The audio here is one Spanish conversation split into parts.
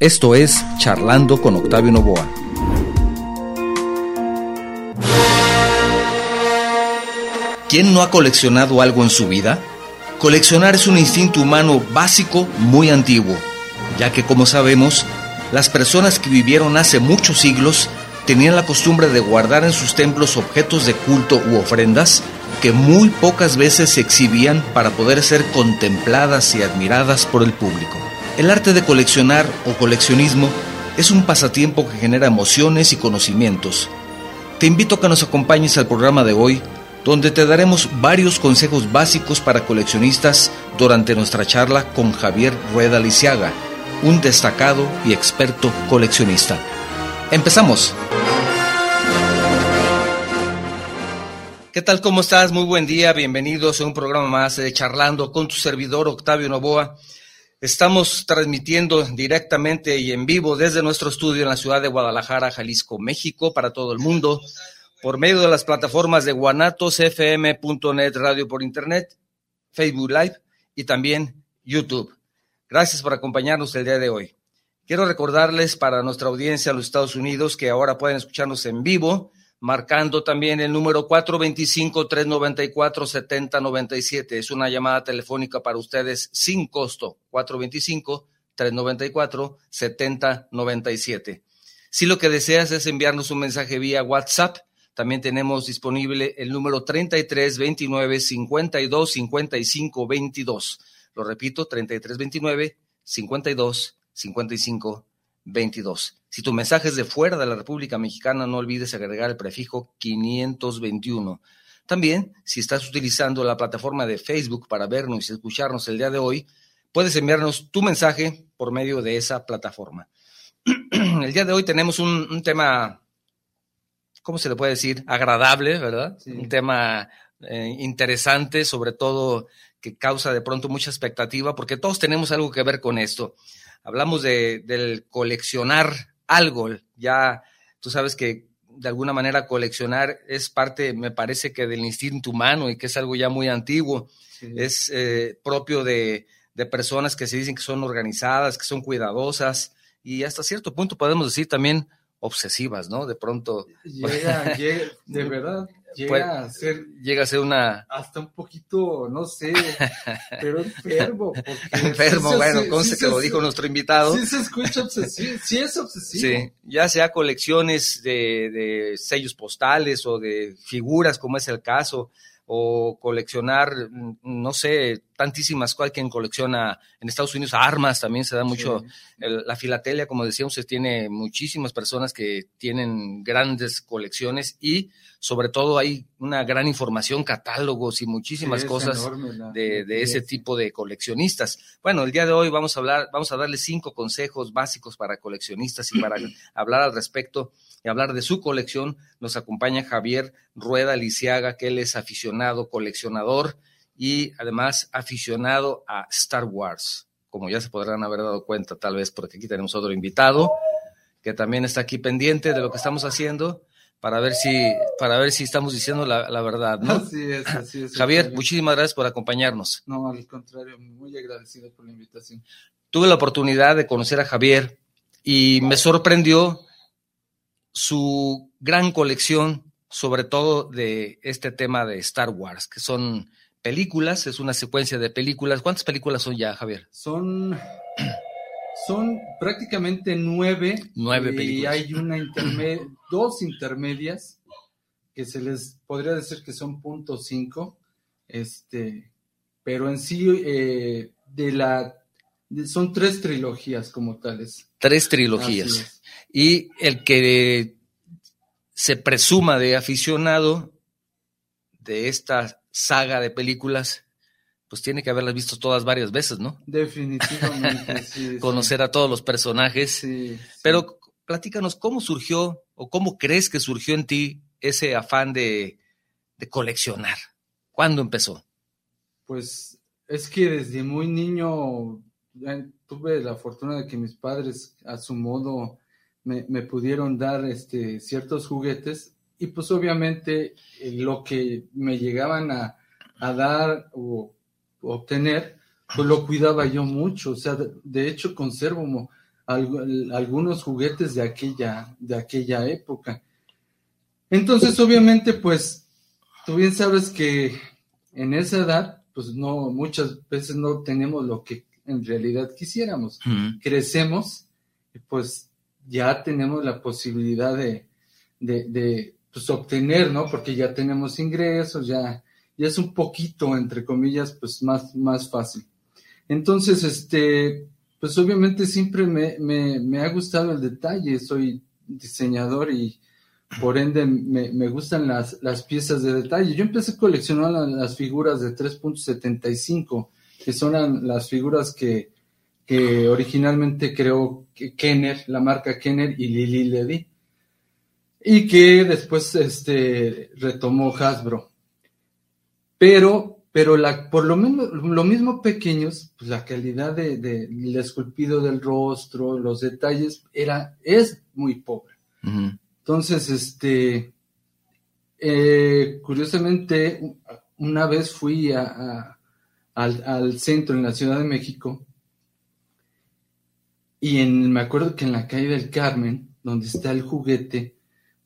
Esto es Charlando con Octavio Novoa. ¿Quién no ha coleccionado algo en su vida? Coleccionar es un instinto humano básico muy antiguo, ya que como sabemos, las personas que vivieron hace muchos siglos tenían la costumbre de guardar en sus templos objetos de culto u ofrendas que muy pocas veces se exhibían para poder ser contempladas y admiradas por el público. El arte de coleccionar o coleccionismo es un pasatiempo que genera emociones y conocimientos. Te invito a que nos acompañes al programa de hoy, donde te daremos varios consejos básicos para coleccionistas durante nuestra charla con Javier Rueda Lisiaga, un destacado y experto coleccionista. Empezamos. ¿Qué tal? ¿Cómo estás? Muy buen día. Bienvenidos a un programa más de Charlando con tu servidor Octavio Novoa. Estamos transmitiendo directamente y en vivo desde nuestro estudio en la ciudad de Guadalajara, Jalisco, México, para todo el mundo, por medio de las plataformas de guanatosfm.net, radio por internet, Facebook Live y también YouTube. Gracias por acompañarnos el día de hoy. Quiero recordarles para nuestra audiencia en los Estados Unidos que ahora pueden escucharnos en vivo marcando también el número 425-394-7097. Es una llamada telefónica para ustedes sin costo, 425-394-7097. Si lo que deseas es enviarnos un mensaje vía WhatsApp, también tenemos disponible el número 3329 52 55 22. Lo repito, 3329 52 55 22. Si tu mensaje es de fuera de la República Mexicana, no olvides agregar el prefijo 521. También, si estás utilizando la plataforma de Facebook para vernos y escucharnos el día de hoy, puedes enviarnos tu mensaje por medio de esa plataforma. el día de hoy tenemos un, tema, ¿cómo se le puede decir? Agradable, ¿verdad? Un tema eh, interesante, sobre todo que causa de pronto mucha expectativa, porque todos tenemos algo que ver con esto. Hablamos de, del coleccionar algo. Ya tú sabes que de alguna manera coleccionar es parte, me parece que del instinto humano y que es algo ya muy antiguo. Es eh, propio de, de, personas que se dicen que son organizadas, que son cuidadosas y hasta cierto punto podemos decir también obsesivas, ¿no? De pronto. Llega, llega de verdad, llega a ser. Llega a ser una. Hasta un poquito, no sé, pero enfermo. enfermo, bueno, sí, sí, que lo dijo nuestro invitado. Sí se escucha obsesivo, sí es obsesivo. Sí, ya sea colecciones de, de sellos postales o de figuras, como es el caso, o coleccionar, no sé, tantísimas cosas. quien colecciona en Estados Unidos armas, también se da mucho. la filatelia, como decíamos, se tiene muchísimas personas que tienen grandes colecciones y sobre todo hay una gran información, catálogos y muchísimas cosas de, de ese tipo de coleccionistas. Bueno, el día de hoy vamos a hablar, vamos a darle cinco consejos básicos para coleccionistas y para hablar al respecto y hablar de su colección. Nos acompaña Javier Rueda Lisiaga, que él es aficionado, coleccionador y además aficionado a Star Wars, como ya se podrán haber dado cuenta tal vez porque aquí tenemos otro invitado que también está aquí pendiente de lo que estamos haciendo para ver si para ver si estamos diciendo la, verdad, ¿no? Así es, así es. Javier, muchísimas gracias por acompañarnos. No, al contrario, muy agradecido por la invitación. Tuve la oportunidad de conocer a Javier y me sorprendió su gran colección, sobre todo de este tema de Star Wars, que son películas, es una secuencia de películas. ¿Cuántas películas son ya, Javier? Son, son prácticamente nueve. Nueve películas. Y hay una intermedia, dos intermedias que se les podría decir que son punto cinco, este, pero en sí eh, de la son tres trilogías como tales. Tres trilogías. Y el que se presuma de aficionado de esta saga de películas, pues tiene que haberlas visto todas varias veces, ¿no? Definitivamente, sí. Conocer a todos los personajes. Sí, Pero platícanos, ¿cómo surgió o cómo crees que surgió en ti ese afán de, de coleccionar? ¿Cuándo empezó? Pues es que desde muy niño tuve la fortuna de que mis padres, a su modo, me, pudieron dar este, ciertos juguetes y pues obviamente eh, lo que me llegaban a, dar o obtener, pues lo cuidaba yo mucho. O sea, de, hecho conservo algunos juguetes de aquella, de aquella época. Entonces, obviamente, pues, tú bien sabes que en esa edad, pues no, muchas veces no tenemos lo que en realidad quisiéramos. Crecemos pues ya tenemos la posibilidad de, de, pues, obtener, ¿no? Porque ya tenemos ingresos, ya, ya es un poquito, entre comillas, pues más, más fácil. Entonces, este, pues obviamente siempre me, me, ha gustado el detalle, soy diseñador y por ende me, me gustan las, las, piezas de detalle. Yo empecé a coleccionar las, figuras de 3.75, que son las figuras que, que originalmente creó Kenner, la marca Kenner y Lili Ledy, y que después este, retomó Hasbro. Pero pero la, por lo mismo, lo mismo pequeños, pues la calidad de, del esculpido del rostro, los detalles, era, es muy pobre. Entonces, este, eh, curiosamente, una vez fui a, al, al, centro en la Ciudad de México y en, me acuerdo que en la calle del Carmen, donde está el juguete,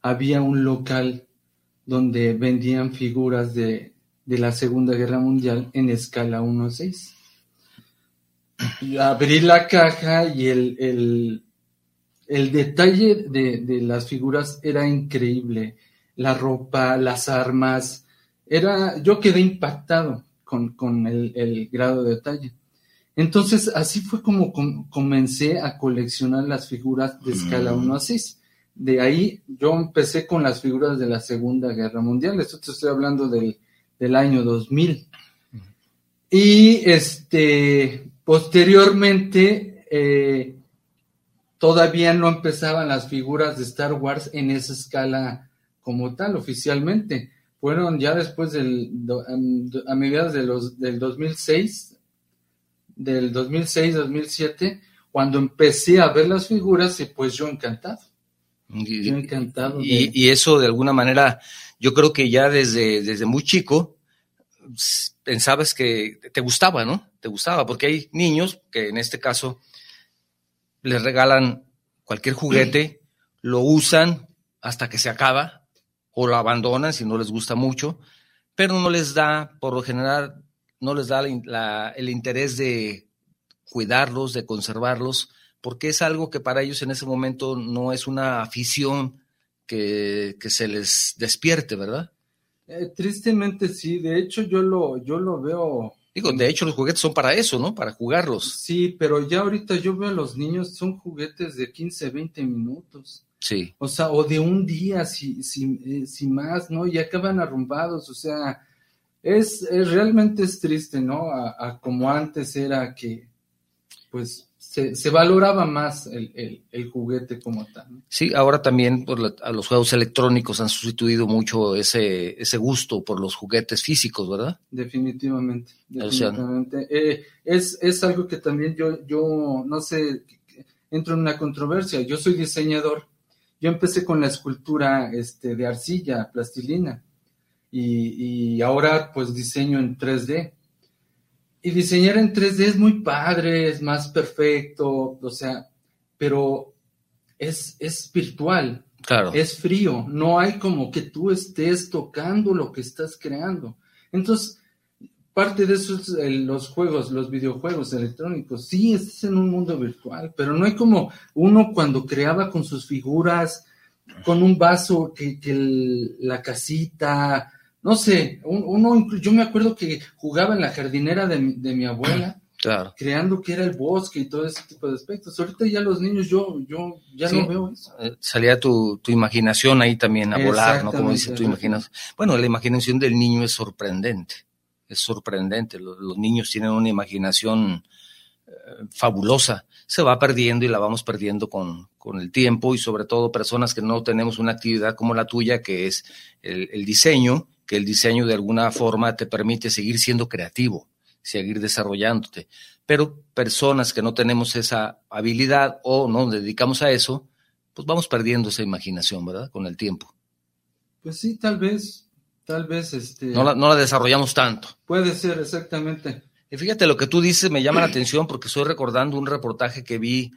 había un local donde vendían figuras de, de la Segunda Guerra Mundial en escala 1-6. Abrí la caja y el, el, detalle de, las figuras era increíble. La ropa, las armas. Era, yo quedé impactado con, el, grado de detalle. Entonces, así fue como comencé a coleccionar las figuras de escala 1 mm. a 6. De ahí yo empecé con las figuras de la Segunda Guerra Mundial. Esto te estoy hablando del del año 2000. Y este, posteriormente, eh, todavía no empezaban las figuras de Star Wars en esa escala como tal, oficialmente. Fueron ya después del, a mediados de los, del 2006, del 2006-2007, cuando empecé a ver las figuras y pues yo encantado. yo encantado. Y, eso de alguna manera yo creo que ya desde, desde muy chico pensabas que te gustaba, ¿no? Te gustaba, porque hay niños que en este caso les regalan cualquier juguete, lo usan hasta que se acaba o lo abandonan si no les gusta mucho, pero no les da, por lo general, no les da el interés de cuidarlos, de conservarlos, porque es algo que para ellos en ese momento no es una afición que, se les despierte, ¿verdad? Eh, tristemente sí, de hecho yo lo, yo lo veo. Digo, de hecho los juguetes son para eso, ¿no? Para jugarlos. Sí, pero ya ahorita yo veo a los niños, son juguetes de 15, 20 minutos. Sí. O sea, o de un día, si, si, eh, si más, ¿no? Y acaban arrumbados, o sea, es, es realmente es triste, ¿no? a como antes era que, pues, se, valoraba más el, juguete como tal. Sí, ahora también por los juegos electrónicos han sustituido mucho ese, ese gusto por los juguetes físicos, ¿verdad? Definitivamente, definitivamente. Eh, es, es algo que también yo, yo, no sé, entro en una controversia. Yo soy diseñador. Yo empecé con la escultura este, de arcilla, plastilina, y, y ahora pues diseño en 3D y diseñar en 3D es muy padre, es más perfecto, o sea, pero es, es virtual. Claro. Es frío, no hay como que tú estés tocando lo que estás creando. Entonces, parte de eso es los juegos, los videojuegos electrónicos. Sí, estás en un mundo virtual, pero no hay como uno cuando creaba con sus figuras, con un vaso, que, que la casita, no sé, uno, yo me acuerdo que jugaba en la jardinera de, mi abuela, creando que era el bosque y todo ese tipo de aspectos. Ahorita ya los niños, yo, yo ya no veo eso. Eh, salía tu, tu imaginación ahí también a volar, ¿no? Como dice tu imaginación. Bueno, la imaginación del niño es sorprendente, es sorprendente. Los, niños tienen una imaginación eh, fabulosa. Se va perdiendo y la vamos perdiendo con, con el tiempo y sobre todo personas que no tenemos una actividad como la tuya, que es el, el diseño que el diseño de alguna forma te permite seguir siendo creativo, seguir desarrollándote. Pero personas que no tenemos esa habilidad o no nos dedicamos a eso, pues vamos perdiendo esa imaginación, ¿verdad? Con el tiempo. Pues sí, tal vez, tal vez este... No la, no la desarrollamos tanto. Puede ser, exactamente. Y fíjate, lo que tú dices me llama la atención porque estoy recordando un reportaje que vi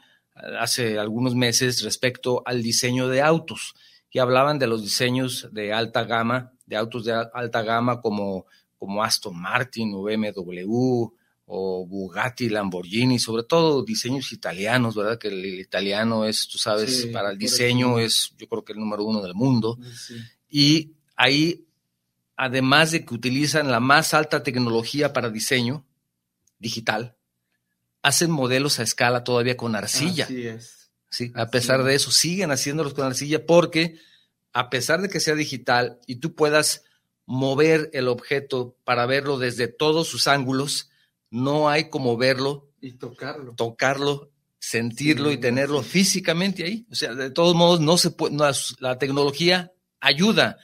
hace algunos meses respecto al diseño de autos y hablaban de los diseños de alta gama, de autos de alta gama como, como Aston Martin o BMW o Bugatti, Lamborghini, sobre todo diseños italianos, ¿verdad? Que el, italiano es, tú sabes, para el diseño es, yo creo que el número uno del mundo. Y ahí, además de que utilizan la más alta tecnología para diseño digital, hacen modelos a escala todavía con arcilla. Así es. Sí, a pesar de eso, siguen haciéndolos con arcilla porque a pesar de que sea digital y tú puedas mover el objeto para verlo desde todos sus ángulos, no hay como verlo y tocarlo, tocarlo, sentirlo y tenerlo físicamente ahí. O sea, de todos modos, no se puede, la tecnología ayuda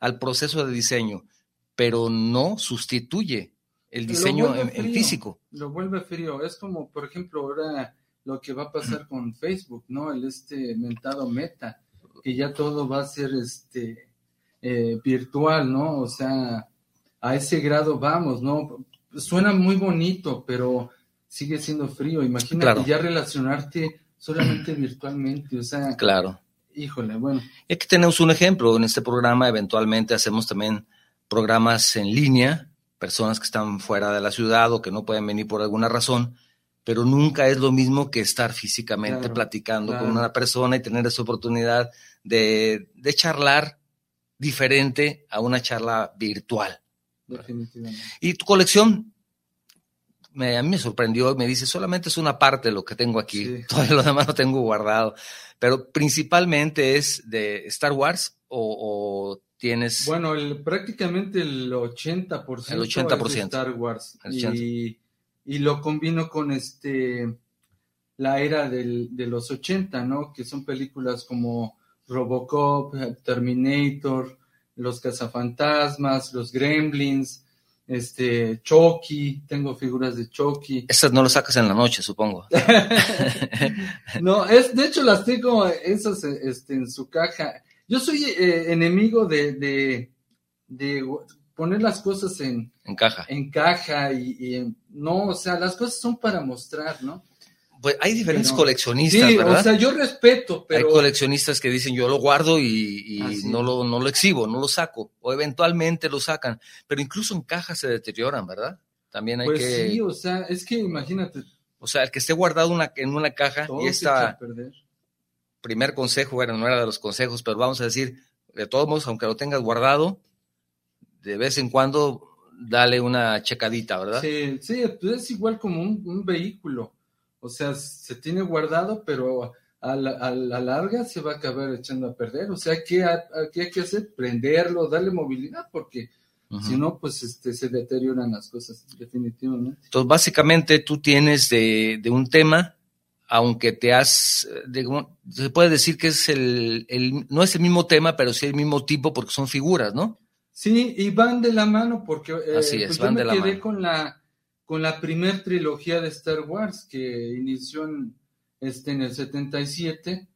al proceso de diseño, pero no sustituye el diseño en, físico. Lo vuelve frío. Es como, por ejemplo, ahora lo que va a pasar con Facebook, ¿no? El este mentado meta, que ya todo va a ser este eh, virtual, ¿no? O sea, a ese grado vamos, ¿no? suena muy bonito, pero sigue siendo frío. Imagínate ya relacionarte solamente virtualmente, o sea. Claro. Híjole, bueno. Aquí tenemos un ejemplo. En este programa eventualmente hacemos también programas en línea, personas que están fuera de la ciudad o que no pueden venir por alguna razón, pero nunca es lo mismo que estar físicamente platicando con una persona y tener esa oportunidad de, de charlar diferente a una charla virtual. Definitivamente. Y tu colección, me, a mí me sorprendió, me dice, solamente es una parte de lo que tengo aquí, todo lo demás lo tengo guardado, pero principalmente es de Star Wars o, tienes... Bueno, el, prácticamente el 80%, el 80%. Es de Star Wars y, y, lo combino con este la era del, de los 80, ¿no? Que son películas como Robocop, Terminator, los cazafantasmas, los gremlins, este, Chucky, tengo figuras de Chucky. Esas no las sacas en la noche, supongo. no, es, de hecho las tengo esas este, en su caja. Yo soy eh, enemigo de, de, de, poner las cosas en, en caja. En caja y, y no, o sea, las cosas son para mostrar, ¿no? Pues hay diferentes coleccionistas, sí, O sea, yo respeto, pero. Hay coleccionistas que dicen yo lo guardo y, no, lo, no lo exhibo, no lo saco. O eventualmente lo sacan. Pero incluso en cajas se deterioran, ¿verdad? También hay pues que. Sí, o sea, es que imagínate. O sea, el que esté guardado una, en una caja y está. Primer consejo, bueno, no era de los consejos, pero vamos a decir, de todos modos, aunque lo tengas guardado, de vez en cuando dale una checadita, ¿verdad? Sí, sí, pues es igual como un vehículo o sea, se tiene guardado, pero a la, larga se va a acabar echando a perder. O sea, ¿qué, hay que hacer? Prenderlo, darle movilidad, porque si no, pues este, se deterioran las cosas, definitivamente. Entonces, básicamente tú tienes de, un tema, aunque te has, se puede decir que es el, no es el mismo tema, pero sí el mismo tipo, porque son figuras, ¿no? Sí, y van de la mano, porque eh, Así es, pues van yo me quedé con la con la primer trilogía de Star Wars que inició en, este, en el 77,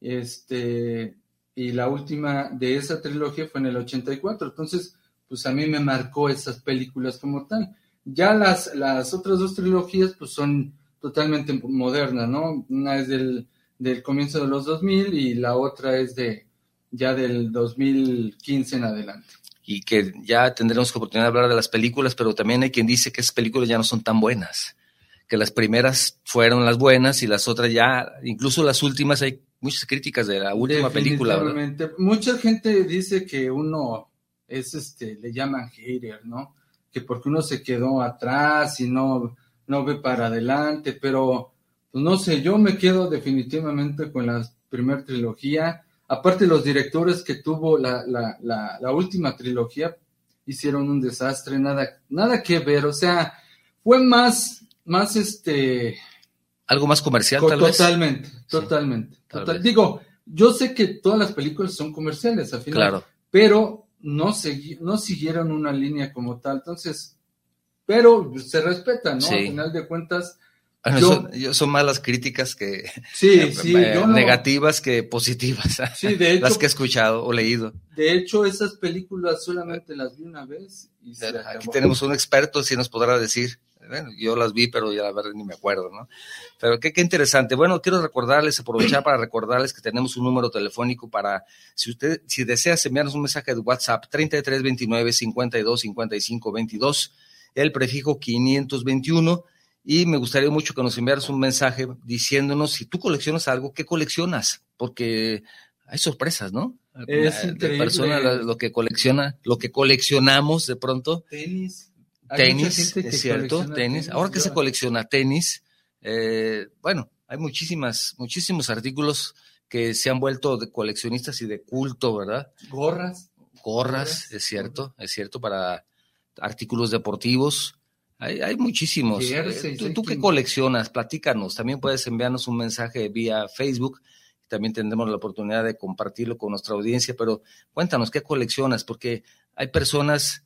este, y la última de esa trilogía fue en el 84. Entonces, pues a mí me marcó esas películas como tal. Ya las, las otras dos trilogías, pues son totalmente modernas, ¿no? Una es del, del comienzo de los 2000 y la otra es de ya del 2015 en adelante y que ya tendremos oportunidad de hablar de las películas, pero también hay quien dice que esas películas ya no son tan buenas, que las primeras fueron las buenas y las otras ya, incluso las últimas, hay muchas críticas de la última película. Mucha gente dice que uno es, este, le llaman hater, ¿no? Que porque uno se quedó atrás y no, no ve para adelante, pero pues no sé, yo me quedo definitivamente con la primera trilogía Aparte, los directores que tuvo la, la, la, última trilogía hicieron un desastre, nada, nada que ver, o sea, fue más, más este... Algo más comercial, tal totalmente, vez. Totalmente, totalmente. Digo, yo sé que todas las películas son comerciales al final, claro. pero no, no siguieron una línea como tal, entonces, pero se respeta, ¿no? Al final de cuentas, son, más las críticas que sí, sí, negativas que positivas. Sí, de hecho, las que he escuchado o leído. De hecho, esas películas solamente las vi una vez. Aquí tenemos un experto, si nos podrá decir bueno, yo las vi, pero ya la verdad ni me acuerdo, ¿no? Pero qué, qué interesante. Bueno, quiero recordarles, aprovechar para recordarles que tenemos un número telefónico para, si usted, si deseas enviarnos un mensaje de WhatsApp, 3329 52 55 22, el prefijo 521 y me gustaría mucho que nos enviaras un mensaje diciéndonos si tú coleccionas algo, ¿qué coleccionas? Porque hay sorpresas, ¿no? Es La- increíble. de persona lo, que colecciona, lo que coleccionamos de pronto. Tenis. Tenis, es cierto, tenis. Ahora que se colecciona tenis, eh, bueno, hay muchísimas, muchísimos artículos que se han vuelto de coleccionistas y de culto, ¿verdad? Gorras. Gorras, Gorras, es cierto, es cierto, para artículos deportivos. Hay, hay muchísimos. ¿Tú, qué coleccionas? Platícanos. También puedes enviarnos un mensaje vía Facebook. También tendremos la oportunidad de compartirlo con nuestra audiencia, pero cuéntanos, ¿qué coleccionas? Porque hay personas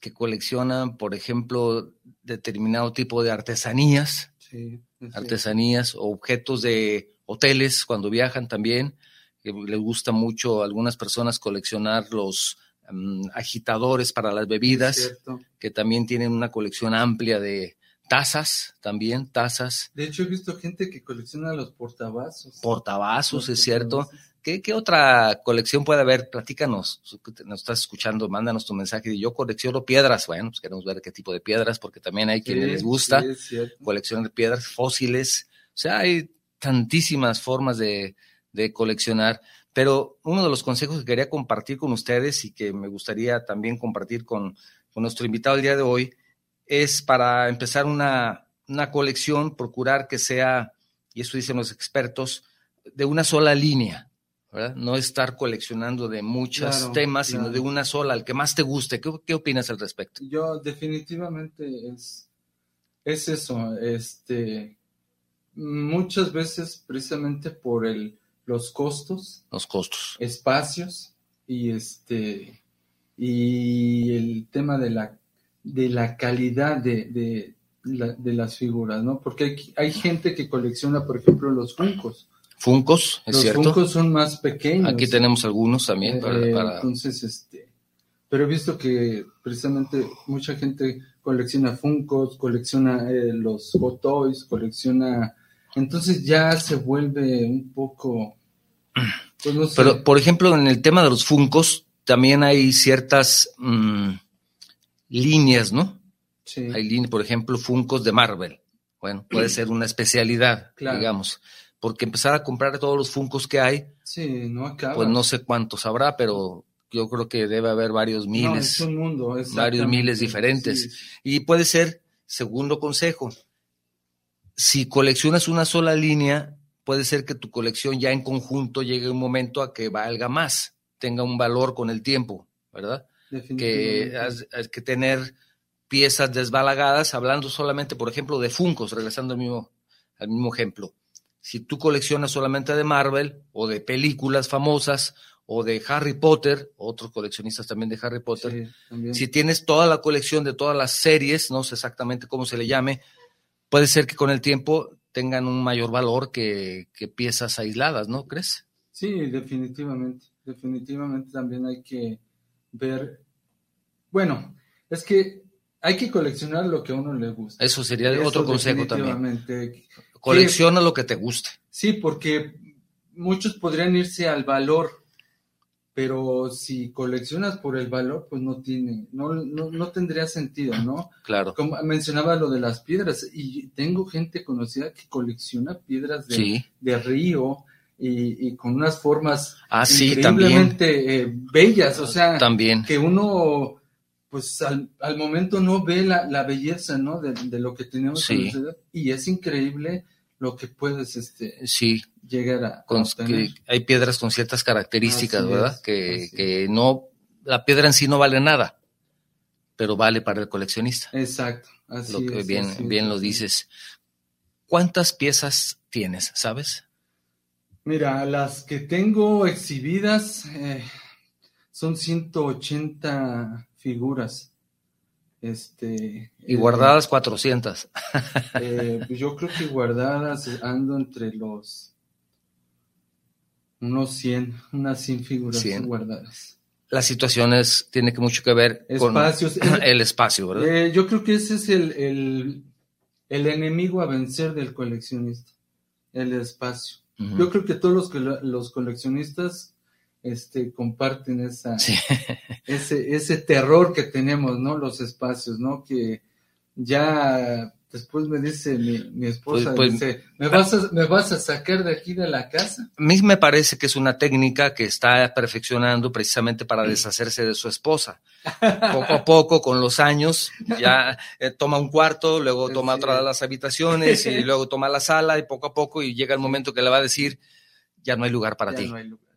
que coleccionan, por ejemplo, determinado tipo de artesanías, Sí, es artesanías o objetos de hoteles cuando viajan también. que les gusta mucho a algunas personas coleccionar los mm, agitadores para las bebidas, que también tienen una colección amplia de tazas, también tazas, De hecho, he visto gente que colecciona los portavasos. portavasos, Los es cierto. ¿Qué, qué otra colección puede haber? Platícanos, nos estás escuchando, mándanos tu mensaje. Yo colecciono piedras, bueno, pues queremos ver qué tipo de piedras, porque también hay quienes Sí, les gusta sí, de piedras fósiles. O sea, hay tantísimas formas de, de coleccionar. Pero uno de los consejos que quería compartir con ustedes y que me gustaría también compartir con, con nuestro invitado el día de hoy es para empezar una, una colección, procurar que sea, y eso dicen los expertos, de una sola línea. ¿verdad? No estar coleccionando de muchos Claro, temas, sino de una sola, el que más te guste. ¿Qué, qué opinas al respecto? Yo definitivamente es, es eso, este, muchas veces precisamente por el, los costos, Los costos. espacios y este, y el tema de la, de la calidad de, de, la- de las figuras, ¿no? Porque hay, hay gente que colecciona, por ejemplo, los funcos. Funcos, es los cierto. funcos son más pequeños. Aquí tenemos algunos también para, Eh, para- Entonces, este, pero he visto que precisamente mucha gente colecciona Funkos, colecciona eh, los Hot Toys, colecciona, entonces ya se vuelve un poco, pues no sé, Pero, por ejemplo, en el tema de los Funcos, también hay ciertas mm, líneas, ¿no? sí, Hay líneas, por ejemplo, Funcos de Marvel. Bueno, puede ser una especialidad, Claro. digamos. Porque empezar a comprar todos los Funcos que hay, sí, no acaba. pues no sé cuántos habrá, pero yo creo que debe haber varios No, miles. es un mundo, varios miles diferentes. Sí, Y puede ser, segundo consejo, si coleccionas una sola línea, puede ser que tu colección ya en conjunto llegue un momento a que valga más, tenga un valor con el tiempo, ¿verdad? Que has que tener piezas desbalagadas, hablando solamente, por ejemplo, de Funcos, regresando al mismo, al mismo ejemplo. Si tú coleccionas solamente de Marvel o de películas famosas o de Harry Potter, otros coleccionistas también de Harry Potter, Sí, si tienes toda la colección de todas las series, no sé exactamente cómo se le llame, puede ser que con el tiempo tengan un mayor valor que, que piezas aisladas, ¿no crees? Sí, definitivamente. Definitivamente también hay que ver. Bueno, es que hay que coleccionar lo que a uno le gusta. Eso sería Eso otro consejo también. Colecciona lo que te guste. Sí, porque muchos podrían irse al valor, pero si coleccionas por el valor, pues no tiene, no, no, no tendría sentido, ¿no? Claro. Como mencionaba lo de las piedras, y tengo gente conocida que colecciona piedras de, Sí. de río y, y con unas formas Ah, sí, increíblemente eh, bellas, o sea, También. que uno pues al, al momento no ve la, la belleza, ¿no? De, de lo que tenemos Sí. y es increíble lo que puedes este, Sí, llegar a, que hay piedras con ciertas características, Así ¿verdad? es, que, que no, la piedra en sí no vale nada, pero vale para el coleccionista. Exacto, así lo que es, bien, así bien lo dices. ¿Cuántas piezas tienes, sabes? Mira, las que tengo exhibidas eh, son 180 figuras. Este, Y eh, guardadas 400. eh, pues yo creo que guardadas ando entre los unos 100, unas 100 figuras 100. guardadas. las situaciones tiene que mucho que ver Espacios. con el espacio, ¿verdad? Eh, yo creo que ese es el, el, el, enemigo a vencer del coleccionista, el espacio. Yo creo que todos los, los coleccionistas este, comparten esa, Sí. ese, ese terror que tenemos, ¿no? Los espacios, ¿no? Que ya después me dice mi, mi esposa, Pues- pues- dice, ¿me vas, a, ¿me vas a sacar de aquí de la casa? A mí me parece que es una técnica que está perfeccionando precisamente para deshacerse de su esposa. Poco a poco, con los años, ya eh, toma un cuarto, luego toma Sí. otra de las habitaciones y luego toma la sala y poco a poco y llega el momento que le va a decir, ya no hay lugar para Ya ti. no hay lugar.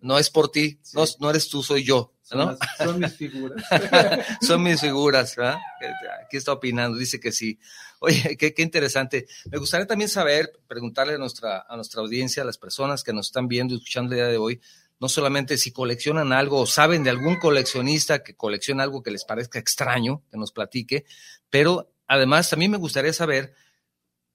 No es por ti, Sí. no, no eres tú, soy yo. Son, ¿no? las- son mis figuras. Son mis figuras, ¿verdad? Aquí está opinando, dice que sí. Oye, qué, qué interesante. Me gustaría también saber, preguntarle a nuestra, a nuestra audiencia, a las personas que nos están viendo y escuchando el día de hoy, no solamente si coleccionan algo o saben de algún coleccionista que colecciona algo que les parezca extraño, que nos platique, pero además también me gustaría saber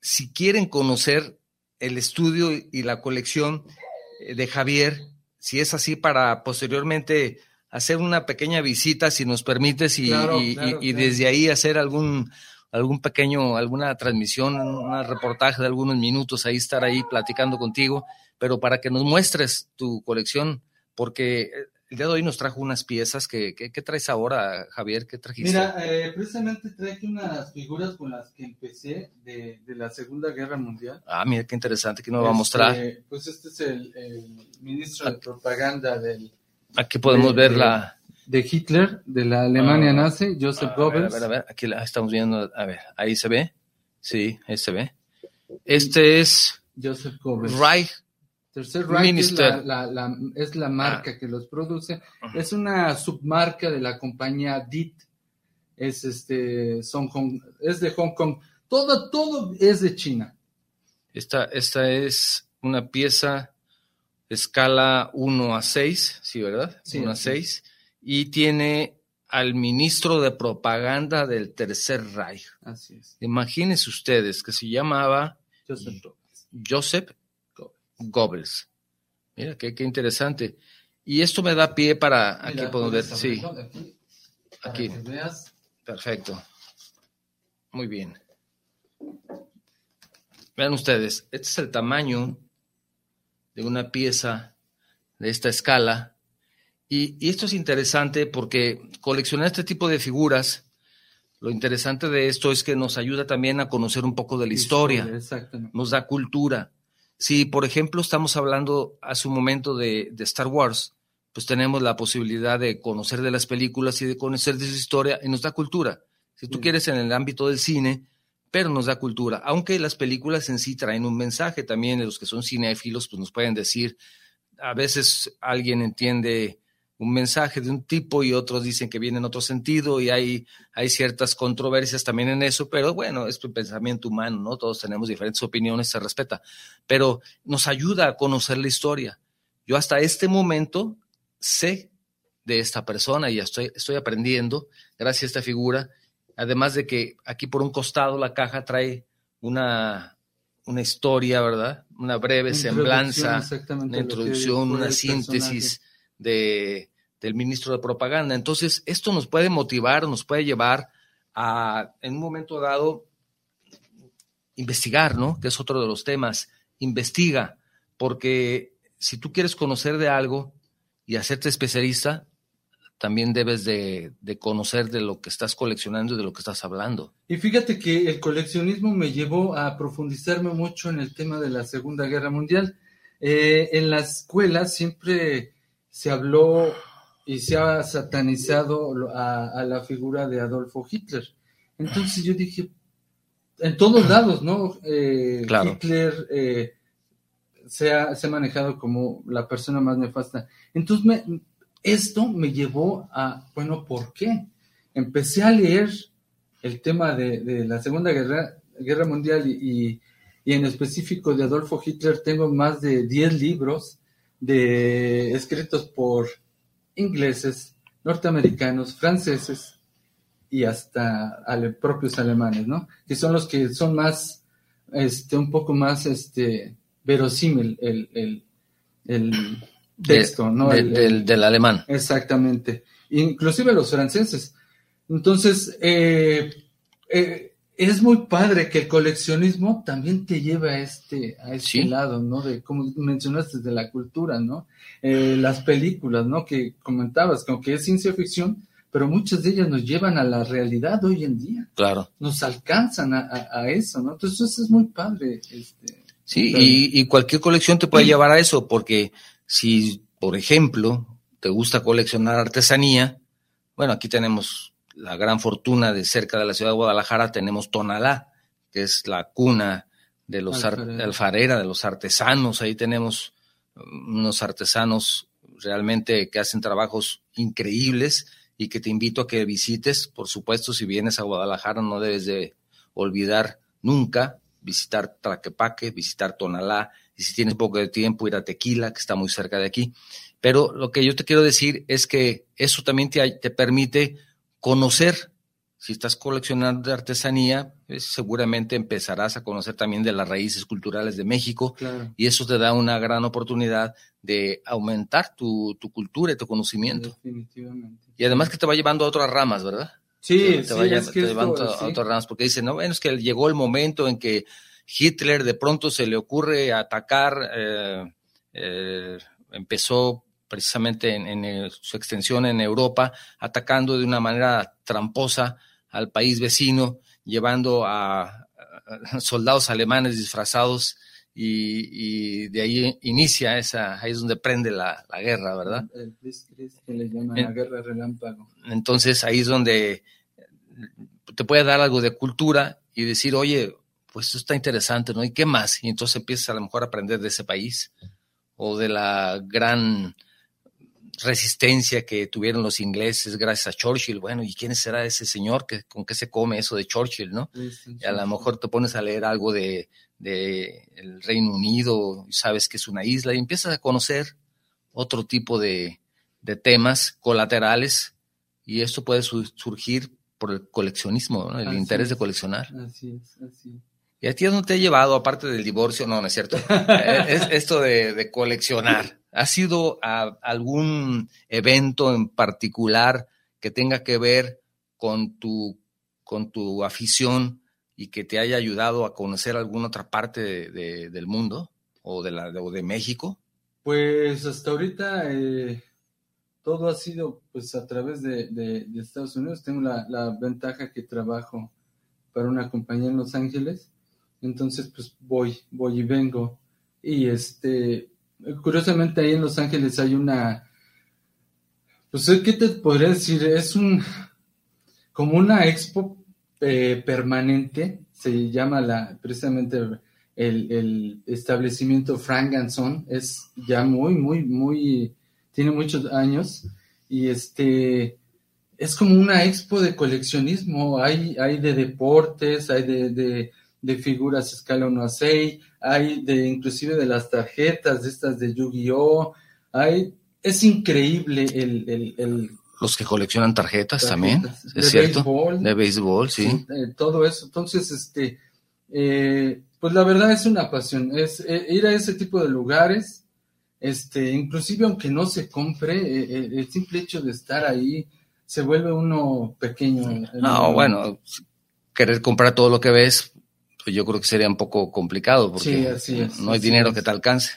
si quieren conocer el estudio y la colección eh, de Javier, si es así para posteriormente hacer una pequeña visita, si nos permites, y, Claro, y- y- claro, y claro. desde ahí hacer algún algún pequeño, alguna transmisión, un reportaje de algunos minutos, ahí estar ahí platicando contigo, pero para que nos muestres tu colección, porque eh, el día de hoy nos trajo unas piezas que, que- ¿qué traes ahora, Javier? ¿Qué trajiste? Mira, eh, precisamente traje unas figuras con las que empecé de, de la Segunda Guerra Mundial. ah, mira qué interesante, que nos va a mostrar. Este, Pues este es el, el ministro de propaganda del, Aquí podemos de- ver de- la... de Hitler, de la Alemania Ah. nazi, Joseph A ver, Goebbels. a ver, a ver, aquí la estamos viendo, a ver, ahí se ve, sí, ahí se ve. Este es Joseph Goebbels. Reich, Tercer Reich es la, la- la- es la marca que los produce. Es una submarca de la compañía DIT. Es este, son Hong- es de Hong Kong. Todo, todo es de China. esta, esta es una pieza escala 1 a 6, sí, ¿verdad? Sí, 1 a así es. 6, y tiene al ministro de propaganda del Tercer Reich. Así es. Imagínense ustedes que se llamaba Joseph. Joseph Goebbels. Mira, qué, qué interesante. Y esto me da pie para, aquí podemos ver, sí, Aquí, veas. Perfecto. Muy bien. Vean ustedes, este es el tamaño de una pieza de esta escala. Y, y esto es interesante porque coleccionar este tipo de figuras, lo interesante de esto es que nos ayuda también a conocer un poco de la historia, Exactamente. nos da cultura. Si, por ejemplo, estamos hablando hace un momento de, de Star Wars, pues tenemos la posibilidad de conocer de las películas y de conocer de su historia y nos da cultura. Si tú Sí. quieres en el ámbito del cine, pero nos da cultura. Aunque las películas en sí traen un mensaje también, de los que son cinéfilos, pues nos pueden decir, a veces alguien entiende un mensaje de un tipo y otros dicen que viene en otro sentido y hay, hay ciertas controversias también en eso, pero bueno, es un pensamiento humano, ¿no? Todos tenemos diferentes opiniones, se respeta, pero nos ayuda a conocer la historia. Yo hasta este momento sé de esta persona y ya estoy, estoy aprendiendo gracias a esta figura, además de que aquí por un costado la caja trae una, una historia, ¿verdad? Una breve semblanza una introducción, una síntesis de, del ministro de propaganda. Entonces, esto nos puede motivar, nos puede llevar a, en un momento dado, investigar, ¿no? Que es otro de los temas. Investiga, porque si tú quieres conocer de algo y hacerte especialista, también debes de, conocer de lo que estás coleccionando y de lo que estás hablando. Y fíjate que el coleccionismo me llevó a profundizarme mucho en el tema de la Segunda Guerra Mundial. Eh, en la escuela siempre se habló y se ha satanizado a, a la figura de Adolfo Hitler. Entonces yo dije, en todos lados, ¿no? Eh, Claro. Hitler eh, se, ha, se ha manejado como la persona más nefasta. Entonces me- esto me llevó a, bueno, ¿por qué? Empecé a leer el tema de, de la Segunda Guerra, Guerra Mundial y, y- y en específico de Adolfo Hitler. Tengo más de 10 libros de, escritos por ingleses, norteamericanos, franceses y hasta ale- propios alemanes, ¿no? Que son los que son más, este, un poco más, este, verosímil el, el, el, texto, ¿no? del, alemán. Exactamente. Inclusive los franceses. Entonces, eh, eh, es muy padre que el coleccionismo también te lleve a este, a este lado, ¿no? De, como mencionaste, de la cultura, ¿no? Eh, las películas, ¿no? Que comentabas, como que es ciencia ficción, pero muchas de ellas nos llevan a la realidad hoy en día. Claro. Nos alcanzan a, eso, ¿no? Entonces eso es muy padre. Este, sí, y, y, cualquier colección te puede llevar a eso, porque si, por ejemplo, te gusta coleccionar artesanía, bueno, aquí tenemos la gran fortuna de cerca de la ciudad de Guadalajara, tenemos Tonalá, que es la cuna de los alfarera. de los artesanos, ahí tenemos unos artesanos realmente que hacen trabajos increíbles y que te invito a que visites. Por supuesto, si vienes a Guadalajara no debes de olvidar nunca visitar Traquepaque, visitar Tonalá, y si tienes poco de tiempo, ir a Tequila, que está muy cerca de aquí. Pero lo que yo te quiero decir es que eso también te, te permite conocer. Si estás coleccionando de artesanía, pues, seguramente empezarás a conocer también de las raíces culturales de México y eso te da una gran oportunidad de aumentar tu, tu cultura y tu conocimiento. Definitivamente. Y además que te va llevando a otras ramas, ¿verdad? Sí, te, va llevando a, otras ramas, porque dicen, no, bueno, es que llegó el momento en que Hitler de pronto se le ocurre atacar, eh, eh, empezó precisamente en, su extensión en Europa, atacando de una manera tramposa al país vecino, llevando a, soldados alemanes disfrazados y, de ahí inicia esa, ahí es donde prende la, guerra, ¿verdad? la guerra relámpago. Entonces ahí es donde te puede dar algo de cultura y decir, oye, pues esto está interesante, ¿no? ¿Y qué más? Y entonces empiezas a lo mejor a aprender de ese país o de la gran resistencia que tuvieron los ingleses gracias a Churchill. Bueno, ¿y quién será ese señor? que ¿Con qué se come eso de Churchill, no? Y a lo mejor te pones a leer algo de, el Reino Unido sabes que es una isla y empiezas a conocer otro tipo de, temas colaterales y esto puede surgir por el coleccionismo, el interés de coleccionar. Así es, así es. ¿Y a ti no te ha llevado, aparte del divorcio? No, no es cierto. es, esto de coleccionar. ¿Ha sido algún evento en particular que tenga que ver con tu, con tu afición y que te haya ayudado a conocer alguna otra parte del mundo o de, la, de México? Pues hasta ahorita eh, todo ha sido pues a través de, Estados Unidos. Tengo la, la, ventaja que trabajo para una compañía en Los Ángeles. Entonces pues voy, voy y vengo. Y este, Curiosamente ahí en Los Ángeles hay una, pues ¿qué te podría decir? Es un, como una expo eh, permanente, se llama la, precisamente el, el establecimiento Frank Son, es ya muy, muy, muy, tiene muchos años y este, es como una expo de coleccionismo, hay, hay de deportes, hay de, de figuras escala 1 a 6, hay de inclusive de las tarjetas de estas de Yu-Gi-Oh, hay, es increíble el, el, los que coleccionan tarjetas, también, es cierto, de béisbol, sí, eh, todo eso, entonces, este, eh, pues la verdad es una pasión, es eh, ir a ese tipo de lugares, este, inclusive aunque no se compre, el simple hecho de estar ahí se vuelve uno pequeño. No, bueno, querer comprar todo lo que ves, yo creo que sería un poco complicado porque no hay dinero que te alcance.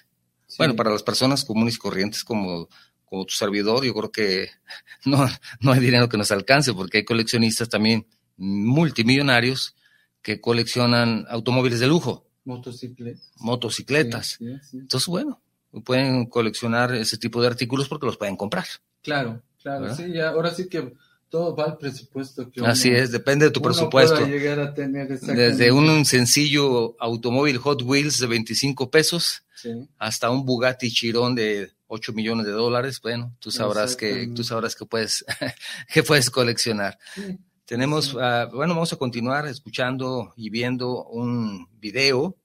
Bueno, para las personas comunes y corrientes como, como tu servidor, yo creo que no, no hay dinero que nos alcance porque hay coleccionistas también multimillonarios que coleccionan automóviles de lujo. Motocicletas. Motocicletas. Entonces, bueno, pueden coleccionar ese tipo de artículos porque los pueden comprar. Claro, claro. Sí, ahora sí que todo va al presupuesto que Así es, depende de tu presupuesto. Llegar a tener Desde un sencillo automóvil Hot Wheels de 25 pesos hasta un Bugatti Chiron de 8 millones de dólares, bueno, tú sabrás que tú sabrás que puedes que puedes coleccionar. Tenemos ah, bueno, vamos a continuar escuchando y viendo un video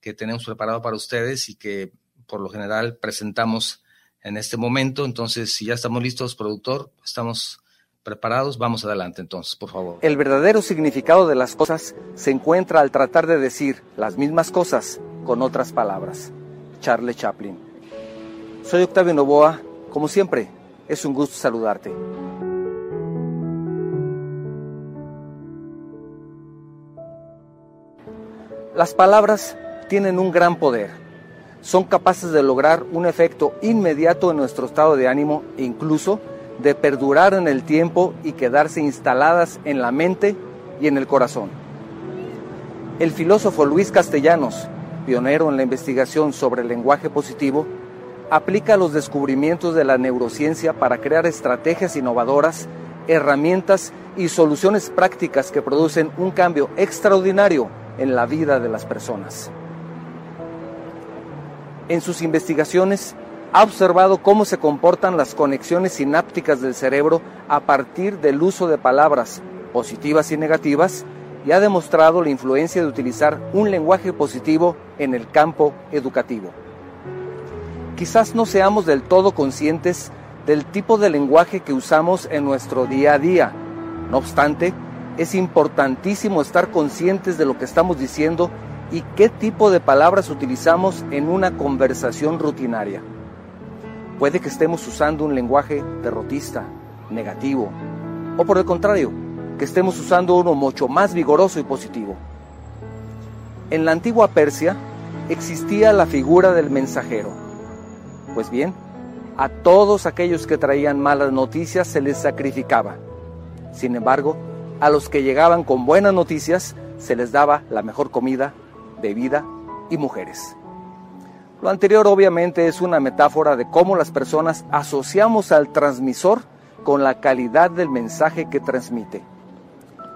que tenemos preparado para ustedes y que por lo general presentamos en este momento, entonces si ya estamos listos, productor, estamos ¿Preparados? Vamos adelante entonces, por favor. El verdadero significado de las cosas se encuentra al tratar de decir las mismas cosas con otras palabras. Charlie Chaplin. Soy Octavio Novoa, como siempre, es un gusto saludarte. Las palabras tienen un gran poder. Son capaces de lograr un efecto inmediato en nuestro estado de ánimo e incluso de perdurar en el tiempo y quedarse instaladas en la mente y en el corazón. El filósofo Luis Castellanos, pionero en la investigación sobre el lenguaje positivo, aplica los descubrimientos de la neurociencia para crear estrategias innovadoras, herramientas y soluciones prácticas que producen un cambio extraordinario en la vida de las personas. En sus investigaciones, ha observado cómo se comportan las conexiones sinápticas del cerebro a partir del uso de palabras positivas y negativas y ha demostrado la influencia de utilizar un lenguaje positivo en el campo educativo. Quizás no seamos del todo conscientes del tipo de lenguaje que usamos en nuestro día a día. No obstante, es importantísimo estar conscientes de lo que estamos diciendo y qué tipo de palabras utilizamos en una conversación rutinaria. Puede que estemos usando un lenguaje derrotista, negativo, o por el contrario, que estemos usando uno mucho más vigoroso y positivo. En la antigua Persia existía la figura del mensajero. Pues bien, a todos aquellos que traían malas noticias se les sacrificaba. Sin embargo, a los que llegaban con buenas noticias se les daba la mejor comida, bebida y mujeres. Lo anterior obviamente es una metáfora de cómo las personas asociamos al transmisor con la calidad del mensaje que transmite.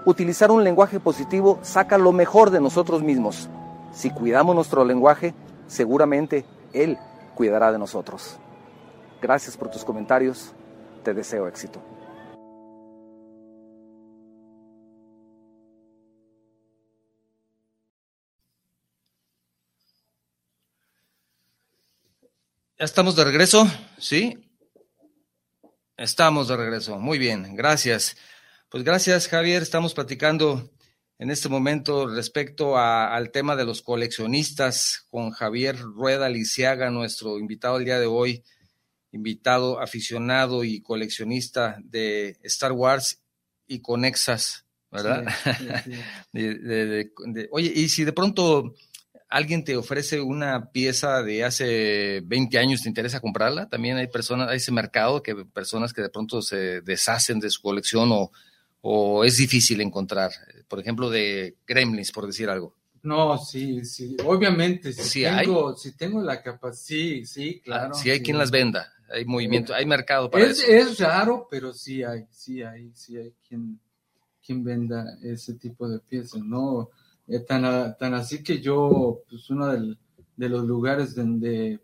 Utilizar un lenguaje positivo saca lo mejor de nosotros mismos. Si cuidamos nuestro lenguaje, seguramente Él cuidará de nosotros. Gracias por tus comentarios. Te deseo éxito. Estamos de regreso? ¿Sí? Estamos de regreso. Muy bien, gracias. Pues gracias, Javier. Estamos platicando en este momento respecto a, al tema de los coleccionistas con Javier Rueda Lisiaga, nuestro invitado el día de hoy, invitado aficionado y coleccionista de Star Wars y Conexas, ¿verdad? Sí, sí, sí. de, de, de, oye, y si de pronto alguien te ofrece una pieza de hace 20 años, ¿te interesa comprarla? También hay personas, hay ese mercado que personas que de pronto se deshacen de su colección o, o es difícil encontrar, por ejemplo, de Gremlins, por decir algo. No, sí, sí, obviamente, si, ¿Sí tengo, hay? si tengo la capacidad, sí, sí, claro. Si hay sí. quien las venda, hay movimiento, hay mercado para es, eso. Es raro, pero sí hay, sí hay, sí hay quien, quien venda ese tipo de piezas, ¿no? Eh, tan, tan así que yo, pues uno del, de los lugares donde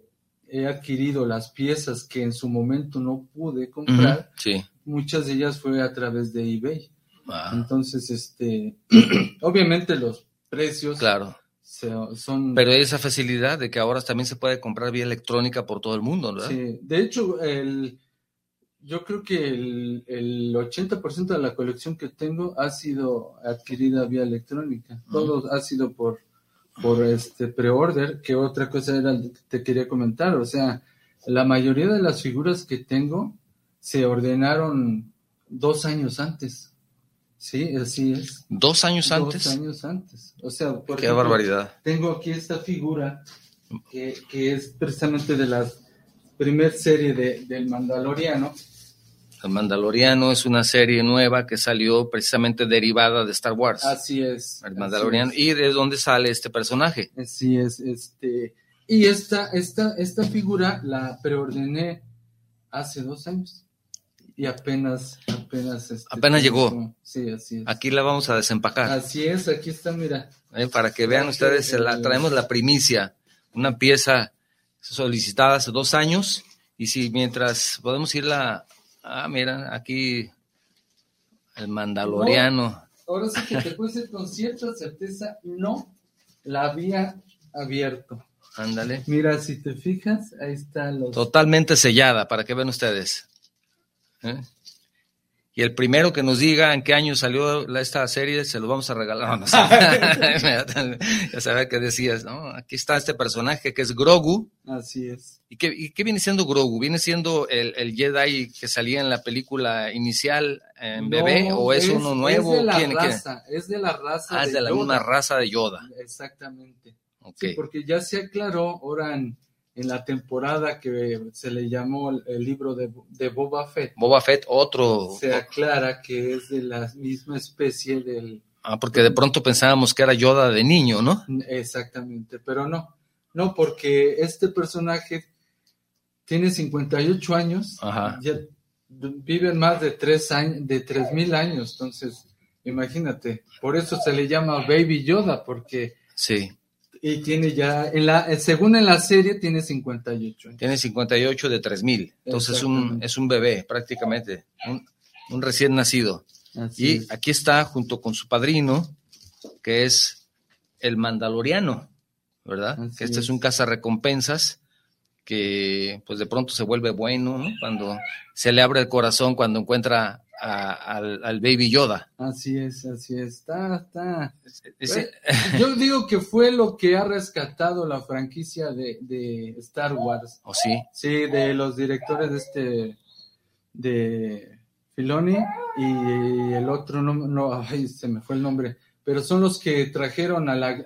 he adquirido las piezas que en su momento no pude comprar, uh -huh, sí. muchas de ellas fue a través de eBay. Ah. Entonces, este, obviamente los precios claro. se, son... Pero esa facilidad de que ahora también se puede comprar vía electrónica por todo el mundo, ¿verdad? Sí, de hecho, el, yo creo que el, el 80% de la colección que tengo ha sido adquirida vía electrónica. Uh -huh. Todo ha sido por, por este pre-order, que otra cosa era te quería comentar. O sea, la mayoría de las figuras que tengo se ordenaron dos años antes. Sí, así es. ¿Dos años antes? Dos años antes. O sea, por Qué ejemplo, barbaridad. Tengo aquí esta figura que, que es precisamente de la primer serie de, del Mandaloriano. El Mandaloriano es una serie nueva que salió precisamente derivada de Star Wars. Así es. El Mandaloriano. Es. ¿Y de dónde sale este personaje? Así es. Este, y esta, esta, esta figura la preordené hace dos años. Y apenas, apenas. Este, apenas llegó. Sí, así es. Aquí la vamos a desempacar. Así es, aquí está, mira. Eh, para que vean ustedes, la, traemos la primicia. Una pieza solicitada hace dos años. Y si mientras podemos irla Ah, mira, aquí el Mandaloriano. No, ahora sí que te decir con cierta certeza, no la había abierto. Ándale. Mira, si te fijas, ahí está los. Totalmente sellada, para que vean ustedes. ¿Eh? Y el primero que nos diga en qué año salió esta serie, se lo vamos a regalar. No, ya sabes qué decías, ¿no? Aquí está este personaje que es Grogu. Así es. ¿Y qué, qué viene siendo Grogu? ¿Viene siendo el, el, Jedi que salía en la película inicial en bebé o es, uno nuevo? Es de la raza, es de la raza. Ah, es de, la misma raza de Yoda. Exactamente. Sí, porque ya se aclaró ahora en, en la temporada que se le llamó el, libro de, de, Boba Fett. Boba Fett, otro. Se aclara que es de la misma especie del. Ah, porque de pronto pensábamos que era Yoda de niño, ¿no? Exactamente, pero no. No, porque este personaje tiene 58 años. Ajá. Ya viven más de tres años, de tres mil años, entonces imagínate. Por eso se le llama Baby Yoda, porque sí y tiene ya, en la, según en la serie, tiene 58. Tiene 58 de 3000. Entonces es un, es un bebé prácticamente, un, recién nacido. y aquí está junto con su padrino, que es el Mandaloriano, ¿verdad? que este es, un un recompensas que pues de pronto se vuelve bueno, ¿no? Cuando se le abre el corazón, cuando encuentra al, Baby Yoda. Así es, así es. Está, está. Yo digo que fue lo que ha rescatado la franquicia de, Star Wars. ¿O sí? Sí, de los directores de este. de Filoni y el otro, no, no, ay, se me fue el nombre pero son los que trajeron a la,